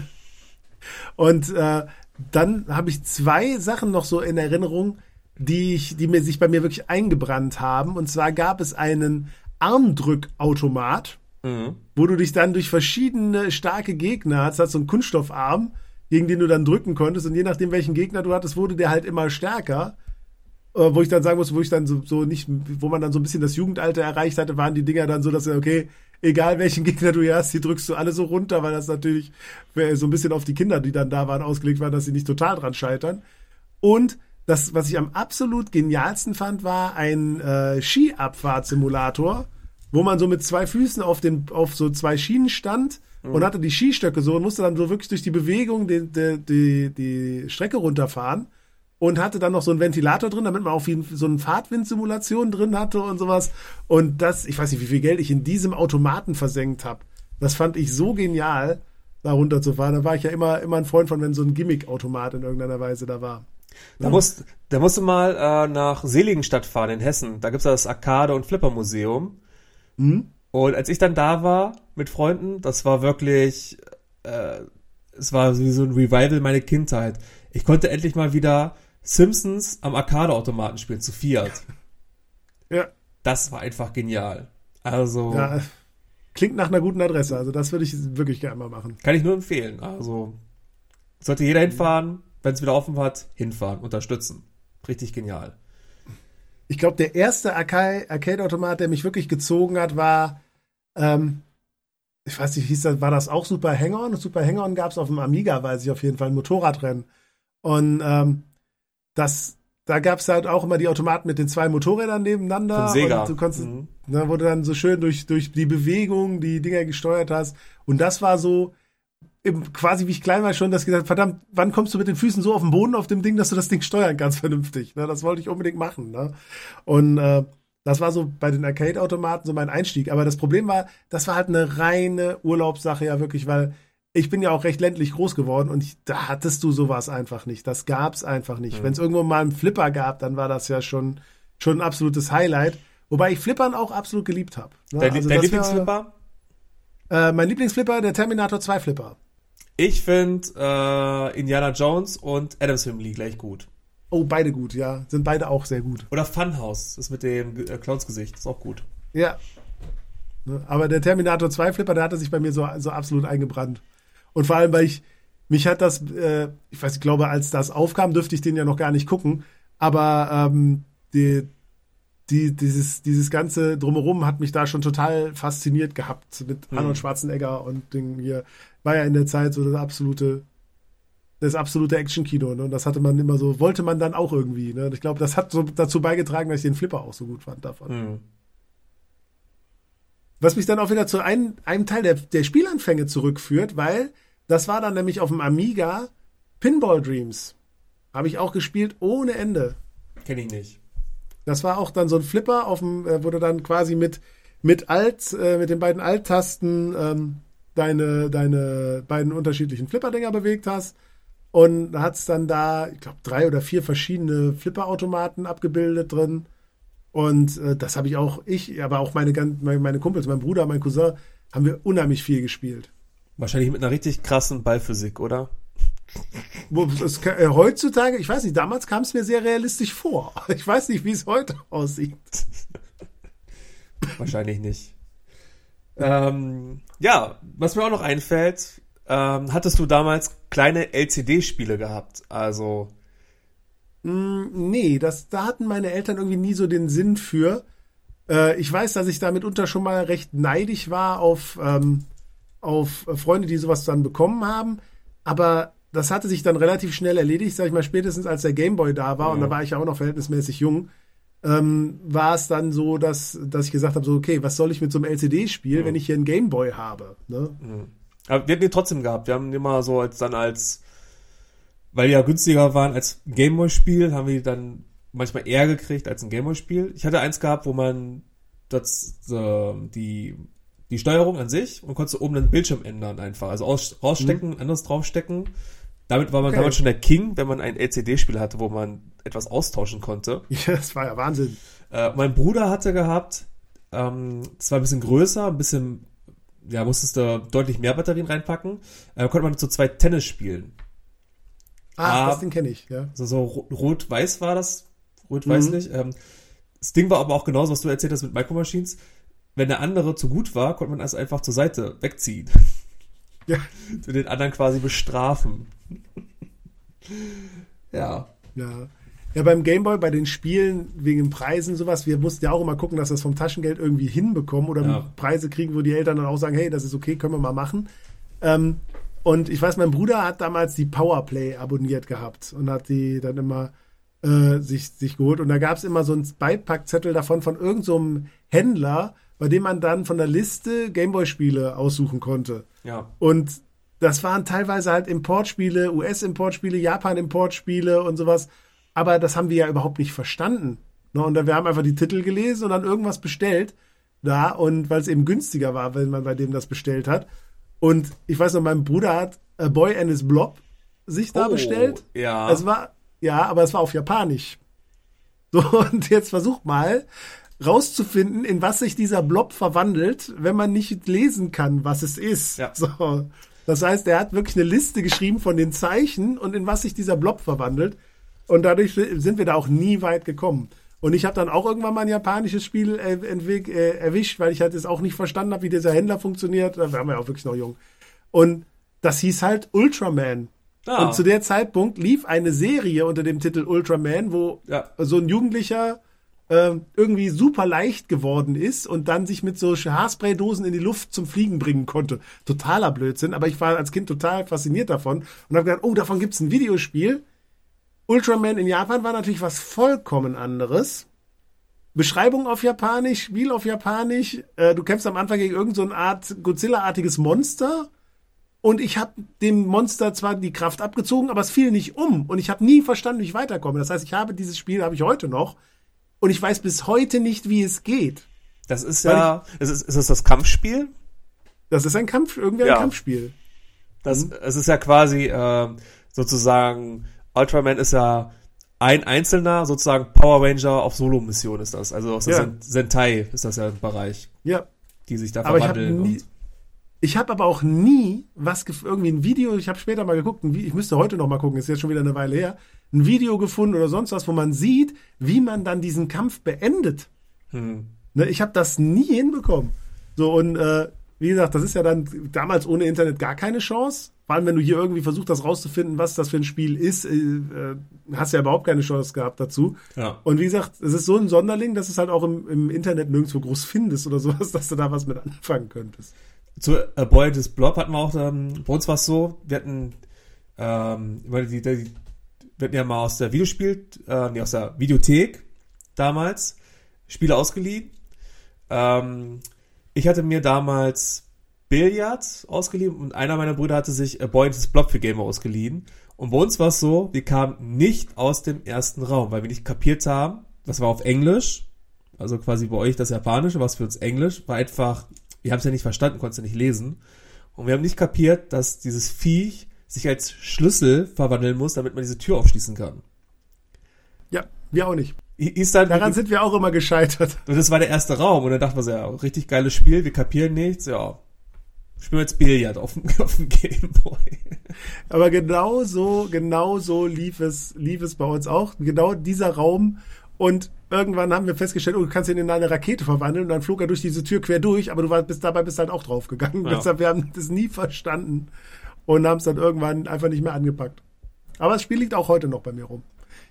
Und äh, dann habe ich zwei Sachen noch so in Erinnerung, die, ich, die mir sich bei mir wirklich eingebrannt haben. Und zwar gab es einen Armdrückautomat, Mhm. wo du dich dann durch verschiedene starke Gegner, das hat so einen Kunststoffarm, gegen den du dann drücken konntest. Und je nachdem, welchen Gegner du hattest, wurde der halt immer stärker. Äh, wo ich dann sagen muss, wo ich dann so, so nicht, wo man dann so ein bisschen das Jugendalter erreicht hatte, waren die Dinger dann so, dass okay, egal welchen Gegner du hier hast, die drückst du alle so runter, weil das natürlich äh, so ein bisschen auf die Kinder, die dann da waren, ausgelegt waren, dass sie nicht total dran scheitern. Und das, was ich am absolut genialsten fand, war ein äh, Skiabfahrtsimulator, wo man so mit zwei Füßen auf, den, auf so zwei Schienen stand und hatte die Skistöcke so und musste dann so wirklich durch die Bewegung die, die, die, die Strecke runterfahren und hatte dann noch so einen Ventilator drin, damit man auch so eine Fahrtwindsimulation drin hatte und sowas. Und das, ich weiß nicht, wie viel Geld ich in diesem Automaten versenkt habe. Das fand ich so genial, da runterzufahren. Da war ich ja immer, immer ein Freund von, wenn so ein Gimmick-Automat in irgendeiner Weise da war. Da, musst, da musst du mal äh, nach Seligenstadt fahren in Hessen. Da gibt's das Arcade- und Flipper-Museum. Hm? Und als ich dann da war mit Freunden, das war wirklich, äh, es war wie so ein Revival meiner Kindheit. Ich konnte endlich mal wieder Simpsons am Arcade-Automaten spielen, zu Fiat. Ja, Das war einfach genial. Also, ja, klingt nach einer guten Adresse. Also das würde ich wirklich gerne mal machen. kann ich nur empfehlen. Also, sollte jeder hinfahren, wenn es wieder offen hat, hinfahren, unterstützen. Richtig genial. Ich glaube, der erste Arcade- Arcade-Automat, der mich wirklich gezogen hat, war, ähm, ich weiß nicht, hieß das, war das auch Super Hang-On? Super Hang-On gab es auf dem Amiga, weiß ich auf jeden Fall, ein Motorradrennen. Und ähm, das, da gab es halt auch immer die Automaten mit den zwei Motorrädern nebeneinander. Von Sega. Und du konntest, Mhm. ne, wo du dann so schön durch, durch die Bewegung die Dinger gesteuert hast. Und das war so, eben quasi wie ich klein war schon, dass ich gesagt verdammt, wann kommst du mit den Füßen so auf den Boden auf dem Ding, dass du das Ding steuern kannst vernünftig. Ne? Das wollte ich unbedingt machen. Ne? Und äh, das war so bei den Arcade-Automaten so mein Einstieg. Aber das Problem war, das war halt eine reine Urlaubssache ja wirklich, weil ich bin ja auch recht ländlich groß geworden und ich, da hattest du sowas einfach nicht. Das gab's einfach nicht. Wenn es irgendwo mal einen Flipper gab, dann war das ja schon, schon ein absolutes Highlight. Wobei ich Flippern auch absolut geliebt habe. Ne? Dein, Also dein das Lieblingsflipper? War, äh, mein Lieblingsflipper, der Terminator 2 Flipper. Ich finde äh, Indiana Jones und Adams Family gleich gut. Oh, beide gut, ja. Sind beide auch sehr gut. Oder Funhouse, das mit dem äh, Clownsgesicht, ist auch gut. Ja. Ne, Aber der Terminator 2 Flipper, der hatte sich bei mir so, so absolut eingebrannt. Und vor allem, weil ich, mich hat das, äh, ich weiß, ich glaube, als das aufkam, dürfte ich den ja noch gar nicht gucken. Aber ähm, die, die, dieses, dieses ganze Drumherum hat mich da schon total fasziniert gehabt mit Hm. Arnold Schwarzenegger und Ding hier. War ja in der Zeit so das absolute, das absolute Action-Kino. Ne? Und das hatte man immer so, wollte man dann auch irgendwie. Ne? Und Ich glaube, das hat so dazu beigetragen, dass ich den Flipper auch so gut fand davon. Hm. Was mich dann auch wieder zu einem, einem Teil der, der Spielanfänge zurückführt, weil das war dann nämlich auf dem Amiga Pinball Dreams. Habe ich auch gespielt ohne Ende. Kenne ich nicht. Das war auch dann so ein Flipper, auf dem, äh, du dann quasi mit, mit Alt, äh, mit den beiden Alt-Tasten ähm, deine, deine beiden unterschiedlichen Flipper-Dinger bewegt hast. Und da hat's dann da, ich glaube, drei oder vier verschiedene Flipper-Automaten abgebildet drin. Und äh, das habe ich auch, ich, aber auch meine, meine, Kumpels, mein Bruder, mein Cousin, haben wir unheimlich viel gespielt. Wahrscheinlich mit einer richtig krassen Ballphysik, oder? Es, äh, heutzutage, ich weiß nicht, damals kam es mir sehr realistisch vor. Ich weiß nicht, wie es heute aussieht. Wahrscheinlich nicht. Ähm, ja, was mir auch noch einfällt, ähm, hattest du damals kleine LCD-Spiele gehabt? Also, Nee, das, da hatten meine Eltern irgendwie nie so den Sinn für. Äh, ich weiß, dass ich da mitunter schon mal recht neidisch war auf, ähm, auf Freunde, die sowas dann bekommen haben. Aber das hatte sich dann relativ schnell erledigt, sag ich mal, spätestens als der Gameboy da war, und da war ich ja auch noch verhältnismäßig jung, ähm, war es dann so, dass, dass ich gesagt habe, so, okay, was soll ich mit so einem LCD-Spiel, wenn ich hier einen Gameboy habe? Ne? aber wir hatten die trotzdem gehabt. Wir haben die immer so als dann als, weil die ja günstiger waren als ein Gameboy-Spiel, haben wir die dann manchmal eher gekriegt als ein Gameboy-Spiel. Ich hatte eins gehabt, wo man das, äh, die, die Steuerung an sich und konntest oben den Bildschirm ändern einfach. Also aus, rausstecken, anderes draufstecken. Damit war man Okay. damals schon der King, wenn man ein LCD-Spiel hatte, wo man etwas austauschen konnte. Ja, das war ja Wahnsinn. Äh, mein Bruder hatte gehabt, ähm, das war ein bisschen größer, ein bisschen, ja, musstest du deutlich mehr Batterien reinpacken. Äh, konnte man zu zwei Tennis spielen. Ah, Ah. das Ding kenne ich, ja. So ro- rot-weiß war das, rot-weißlich. Ähm, das Ding war aber auch genauso, was du erzählt hast mit Micro Machines. Wenn der andere zu gut war, konnte man das einfach zur Seite wegziehen. Ja. Den anderen quasi bestrafen. ja. Ja. Ja, beim Gameboy, bei den Spielen wegen den Preisen sowas, wir mussten ja auch immer gucken, dass wir das vom Taschengeld irgendwie hinbekommen oder Ja. Preise kriegen, wo die Eltern dann auch sagen, hey, das ist okay, können wir mal machen. Ähm, und ich weiß, mein Bruder hat damals die Powerplay abonniert gehabt und hat die dann immer äh, sich, sich geholt. Und da gab es immer so einen Beipackzettel davon von irgendeinem so Händler, bei dem man dann von der Liste Gameboy-Spiele aussuchen konnte. Ja. Und das waren teilweise halt Importspiele, US-Importspiele, Japan-Importspiele und sowas. Aber das haben wir ja überhaupt nicht verstanden. Ne? Und wir haben einfach die Titel gelesen und dann irgendwas bestellt da und weil es eben günstiger war, wenn man bei dem das bestellt hat. Und ich weiß noch, mein Bruder hat A Boy and His Blob sich da Oh, bestellt. ja. Es war, ja, aber es war auf Japanisch. So, und jetzt versucht mal rauszufinden, in was sich dieser Blob verwandelt, wenn man nicht lesen kann, was es ist. Ja. So. Das heißt, er hat wirklich eine Liste geschrieben von den Zeichen und in was sich dieser Blob verwandelt. Und dadurch sind wir da auch nie weit gekommen. Und ich habe dann auch irgendwann mal ein japanisches Spiel äh, äh, erwischt, weil ich halt es auch nicht verstanden habe, wie dieser Händler funktioniert. Da waren wir ja auch wirklich noch jung. Und das hieß halt Ultraman. Ah. Und zu der Zeitpunkt lief eine Serie unter dem Titel Ultraman, wo Ja. so ein Jugendlicher ähm, irgendwie super leicht geworden ist und dann sich mit so Haarspraydosen in die Luft zum Fliegen bringen konnte. Totaler Blödsinn, aber ich war als Kind total fasziniert davon und habe gedacht, oh, davon gibt's ein Videospiel. Ultraman in Japan war natürlich was vollkommen anderes. Beschreibung auf Japanisch, Spiel auf Japanisch. Äh, du kämpfst am Anfang gegen irgendeine so Art Godzilla-artiges Monster. Und ich habe dem Monster zwar die Kraft abgezogen, aber es fiel nicht um. Und ich habe nie verstanden, wie ich weiterkomme. Das heißt, ich habe dieses Spiel, habe ich heute noch. Und ich weiß bis heute nicht, wie es geht. Das ist ja, ist es, ist es das Kampfspiel? Das ist ein Kampf, irgendwie ein Ja. Kampfspiel. Das, Es ist ja quasi äh, sozusagen, Ultraman ist ja ein einzelner, sozusagen Power Ranger auf Solo-Mission ist das. Also aus der Ja. Sentai ist das ja ein Bereich, Ja. die sich da Aber ich habe verwandeln. nie, und, Ich habe aber auch nie was irgendwie ein Video, ich habe später mal geguckt, ich müsste heute noch mal gucken, ist jetzt schon wieder eine Weile her, ein Video gefunden oder sonst was, wo man sieht, wie man dann diesen Kampf beendet. Hm. Ne, ich habe das nie hinbekommen. So und äh, wie gesagt, das ist ja dann damals ohne Internet gar keine Chance. Vor allem, wenn du hier irgendwie versuchst, das rauszufinden, was das für ein Spiel ist, äh, äh, hast du ja überhaupt keine Chance gehabt dazu. Ja. Und wie gesagt, es ist so ein Sonderling, dass es halt auch im, im Internet nirgendwo groß findest oder sowas, dass du da was mit anfangen könntest. Zu A Boy des Blob hatten wir auch, ähm, bei uns war es so, wir hatten, ähm, die, die, wir hatten ja mal aus der Videospiel, äh, nee, aus der Videothek damals Spiele ausgeliehen. Ähm, ich hatte mir damals Billard ausgeliehen und einer meiner Brüder hatte sich A Boy des Blob für Gamer ausgeliehen. Und bei uns war es so, wir kamen nicht aus dem ersten Raum, weil wir nicht kapiert haben, das war auf Englisch, also quasi bei euch das Japanische, was für uns Englisch, war einfach, wir haben es ja nicht verstanden, konnten es ja nicht lesen. Und wir haben nicht kapiert, dass dieses Viech sich als Schlüssel verwandeln muss, damit man diese Tür aufschließen kann. Ja, wir auch nicht. Dann, Daran sind wir auch immer gescheitert. Und das war der erste Raum. Und dann dachten wir so, ja, richtig geiles Spiel, wir kapieren nichts, ja. Spielen wir jetzt Billard auf dem, auf dem Gameboy. Aber genau so, genau so lief es, lief es bei uns auch. Genau dieser Raum. Und irgendwann haben wir festgestellt, oh, du kannst ihn in eine Rakete verwandeln. Und dann flog er durch diese Tür quer durch. Aber du warst bis dabei bist halt auch draufgegangen. Ja. Deshalb, wir haben das nie verstanden. Und haben es dann irgendwann einfach nicht mehr angepackt. Aber das Spiel liegt auch heute noch bei mir rum.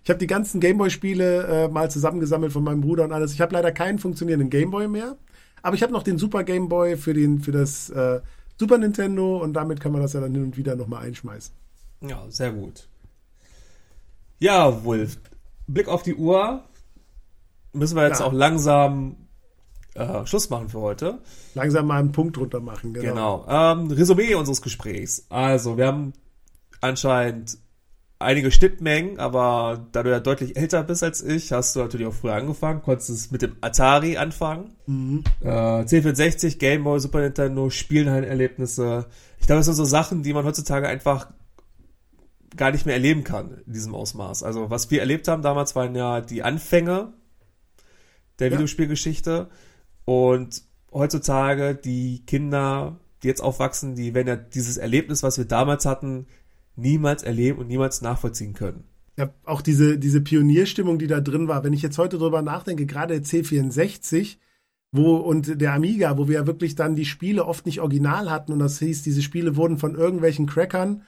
Ich habe die ganzen Gameboy-Spiele äh, mal zusammengesammelt von meinem Bruder und alles. Ich habe leider keinen funktionierenden Gameboy mehr, aber ich habe noch den Super Gameboy für, den, für das äh, Super Nintendo und damit kann man das ja dann hin und wieder nochmal einschmeißen. Ja, sehr gut. Ja, Wolf, Blick auf die Uhr. Müssen wir jetzt ja. auch langsam äh, Schluss machen für heute. Langsam mal einen Punkt drunter machen, genau. Genau. Ähm, Resümee unseres Gesprächs. Also, wir haben anscheinend einige Schnittmengen, aber da du ja deutlich älter bist als ich, hast du natürlich auch früher angefangen, konntest es mit dem Atari anfangen. Mhm. Äh, C64, Game Boy, Super Nintendo, Spielenhallenerlebnisse. Ich glaube, das sind so Sachen, die man heutzutage einfach gar nicht mehr erleben kann in diesem Ausmaß. Also was wir erlebt haben damals waren ja die Anfänge der ja. Videospielgeschichte und heutzutage die Kinder, die jetzt aufwachsen, die werden ja dieses Erlebnis, was wir damals hatten, niemals erleben und niemals nachvollziehen können. Ja, auch diese, diese Pionierstimmung, die da drin war, wenn ich jetzt heute drüber nachdenke, gerade der C64, wo und der Amiga, wo wir ja wirklich dann die Spiele oft nicht original hatten und das hieß, diese Spiele wurden von irgendwelchen Crackern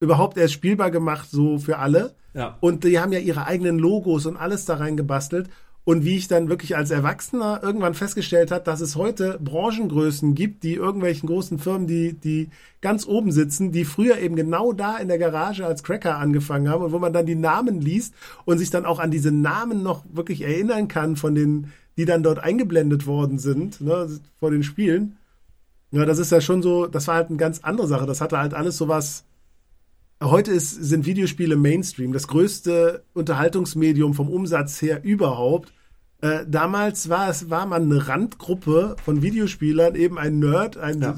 überhaupt erst spielbar gemacht, so für alle. Ja. Und die haben ja ihre eigenen Logos und alles da reingebastelt. Und wie ich dann wirklich als Erwachsener irgendwann festgestellt habe, dass es heute Branchengrößen gibt, die irgendwelchen großen Firmen, die, die ganz oben sitzen, die früher eben genau da in der Garage als Cracker angefangen haben und wo man dann die Namen liest und sich dann auch an diese Namen noch wirklich erinnern kann von den, die dann dort eingeblendet worden sind, ne, vor den Spielen. Ja, das ist ja schon so, das war halt eine ganz andere Sache. Das hatte halt alles sowas. Heute ist, sind Videospiele Mainstream, das größte Unterhaltungsmedium vom Umsatz her überhaupt. Äh, damals war es war man eine Randgruppe von Videospielern, eben ein Nerd, ein, ja.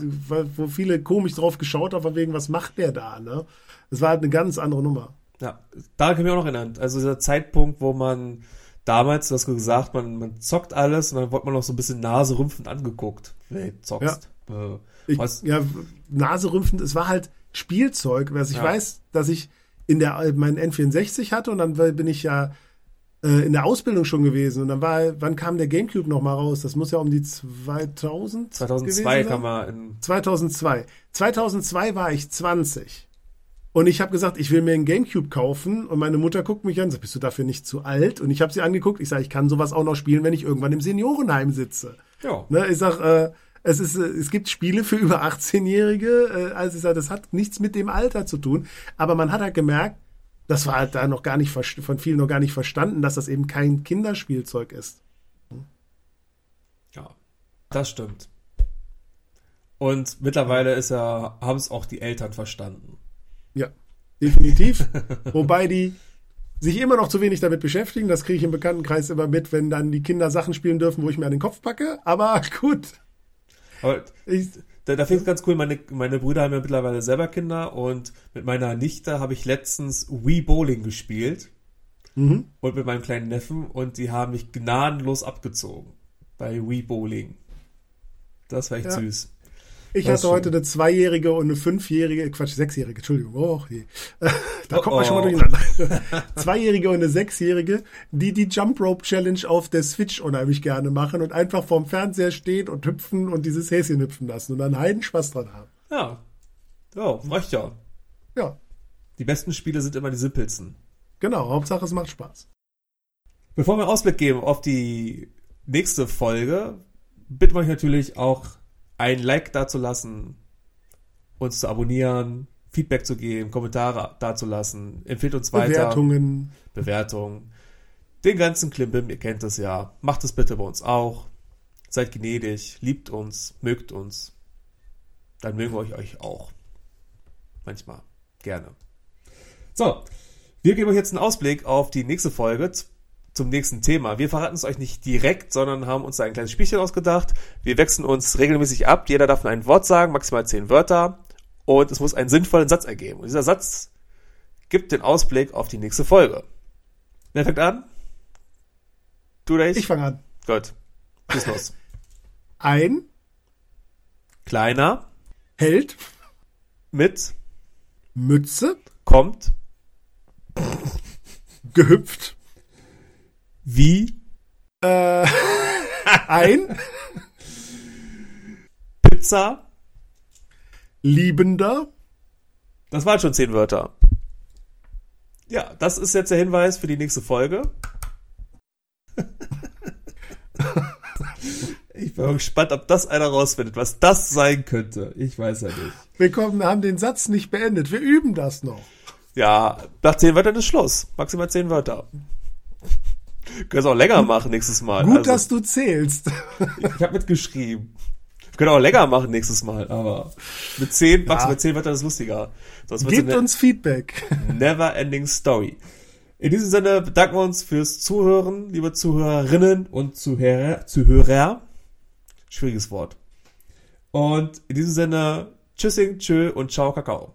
wo viele komisch drauf geschaut haben, von wegen, was macht der da? Ne? Das war halt eine ganz andere Nummer. Ja, da kann ich mich auch noch erinnern. Also dieser Zeitpunkt, wo man damals, du hast gesagt, man, man zockt alles und dann wird man noch so ein bisschen naserümpfend angeguckt, wenn du zockst. Ja, äh, ich, ja naserümpfend, es war halt Spielzeug. Also ich ja. weiß, dass ich in der meinen N64 hatte und dann bin ich ja äh, in der Ausbildung schon gewesen. Und dann war, wann kam der Gamecube noch mal raus? Das muss ja um die 2000 2002 kam er in 2002. 2002 war ich 20. Und ich habe gesagt, ich will mir einen Gamecube kaufen. Und meine Mutter guckt mich an und sagt, bist du dafür nicht zu alt? Und ich habe sie angeguckt. Ich sage, ich kann sowas auch noch spielen, wenn ich irgendwann im Seniorenheim sitze. Ja. Ne, ich sag, äh, es ist, äh, es gibt Spiele für über 18-Jährige. Äh, also ich sage, das hat nichts mit dem Alter zu tun. Aber man hat halt gemerkt, das war halt da noch gar nicht von vielen noch gar nicht verstanden, dass das eben kein Kinderspielzeug ist. Ja, das stimmt. Und mittlerweile ist ja, haben es auch die Eltern verstanden. Ja, definitiv. Wobei die sich immer noch zu wenig damit beschäftigen. Das kriege ich im Bekanntenkreis immer mit, wenn dann die Kinder Sachen spielen dürfen, wo ich mir an den Kopf packe. Aber gut. Aber ich, da, da finde ich ganz cool, meine, meine Brüder haben ja mittlerweile selber Kinder und mit meiner Nichte habe ich letztens Wii Bowling gespielt. Mhm. Und mit meinem kleinen Neffen und die haben mich gnadenlos abgezogen bei Wii Bowling. Das war echt ja. süß. Ich hatte heute eine Zweijährige und eine Fünfjährige, Quatsch, Sechsjährige, Entschuldigung. Oh, je. Da Oh, kommt man schon mal oh. durcheinander. Zweijährige und eine Sechsjährige, die die Jump Rope Challenge auf der Switch unheimlich gerne machen und einfach vorm Fernseher stehen und hüpfen und dieses Häschen hüpfen lassen und dann heiden Spaß dran haben. Ja. Ja, reicht ja. Ja, Die besten Spiele sind immer die simpelsten. genau. Hauptsache es macht Spaß. Bevor wir einen Ausblick geben auf die nächste Folge, bitten wir euch natürlich auch ein Like dazulassen, uns zu abonnieren, Feedback zu geben, Kommentare dazulassen, empfiehlt uns weiter. Bewertungen. Bewertung. Den ganzen Klimbim, ihr kennt es ja. Macht es bitte bei uns auch. Seid gnädig, liebt uns, mögt uns. Dann mögen wir euch, euch auch. Manchmal. Gerne. So. Wir geben euch jetzt einen Ausblick auf die nächste Folge zum nächsten Thema. Wir verraten es euch nicht direkt, sondern haben uns da ein kleines Spielchen ausgedacht. Wir wechseln uns regelmäßig ab. Jeder darf nur ein Wort sagen, maximal zehn Wörter. Und es muss einen sinnvollen Satz ergeben. Und dieser Satz gibt den Ausblick auf die nächste Folge. Wer fängt an? Du oder ich? Ich fange an. Gut. Schieß los. Ein Kleiner Held, mit Mütze, kommt gehüpft, wie äh, ein Pizza. Liebender, Das waren schon zehn Wörter. Ja, das ist jetzt der Hinweis für die nächste Folge. Ich bin gespannt, ob das einer rausfindet, was das sein könnte. Ich weiß ja nicht. wir kommen, haben den Satz nicht beendet. Wir üben das noch. Ja, nach zehn Wörtern ist Schluss. Maximal zehn Wörter. Können es auch länger machen nächstes Mal. Gut, Also, dass du zählst. Ich habe mitgeschrieben. Wir können auch länger machen nächstes Mal, aber mit zehn, maximal zehn Wörtern ist lustiger. Sonst Gebt uns Feedback. never ending story. In diesem Sinne bedanken wir uns fürs Zuhören, liebe Zuhörerinnen und Zuhörer. Zuhörer. Schwieriges Wort. Und in diesem Sinne, tschüssing, tschö und ciao, Kakao.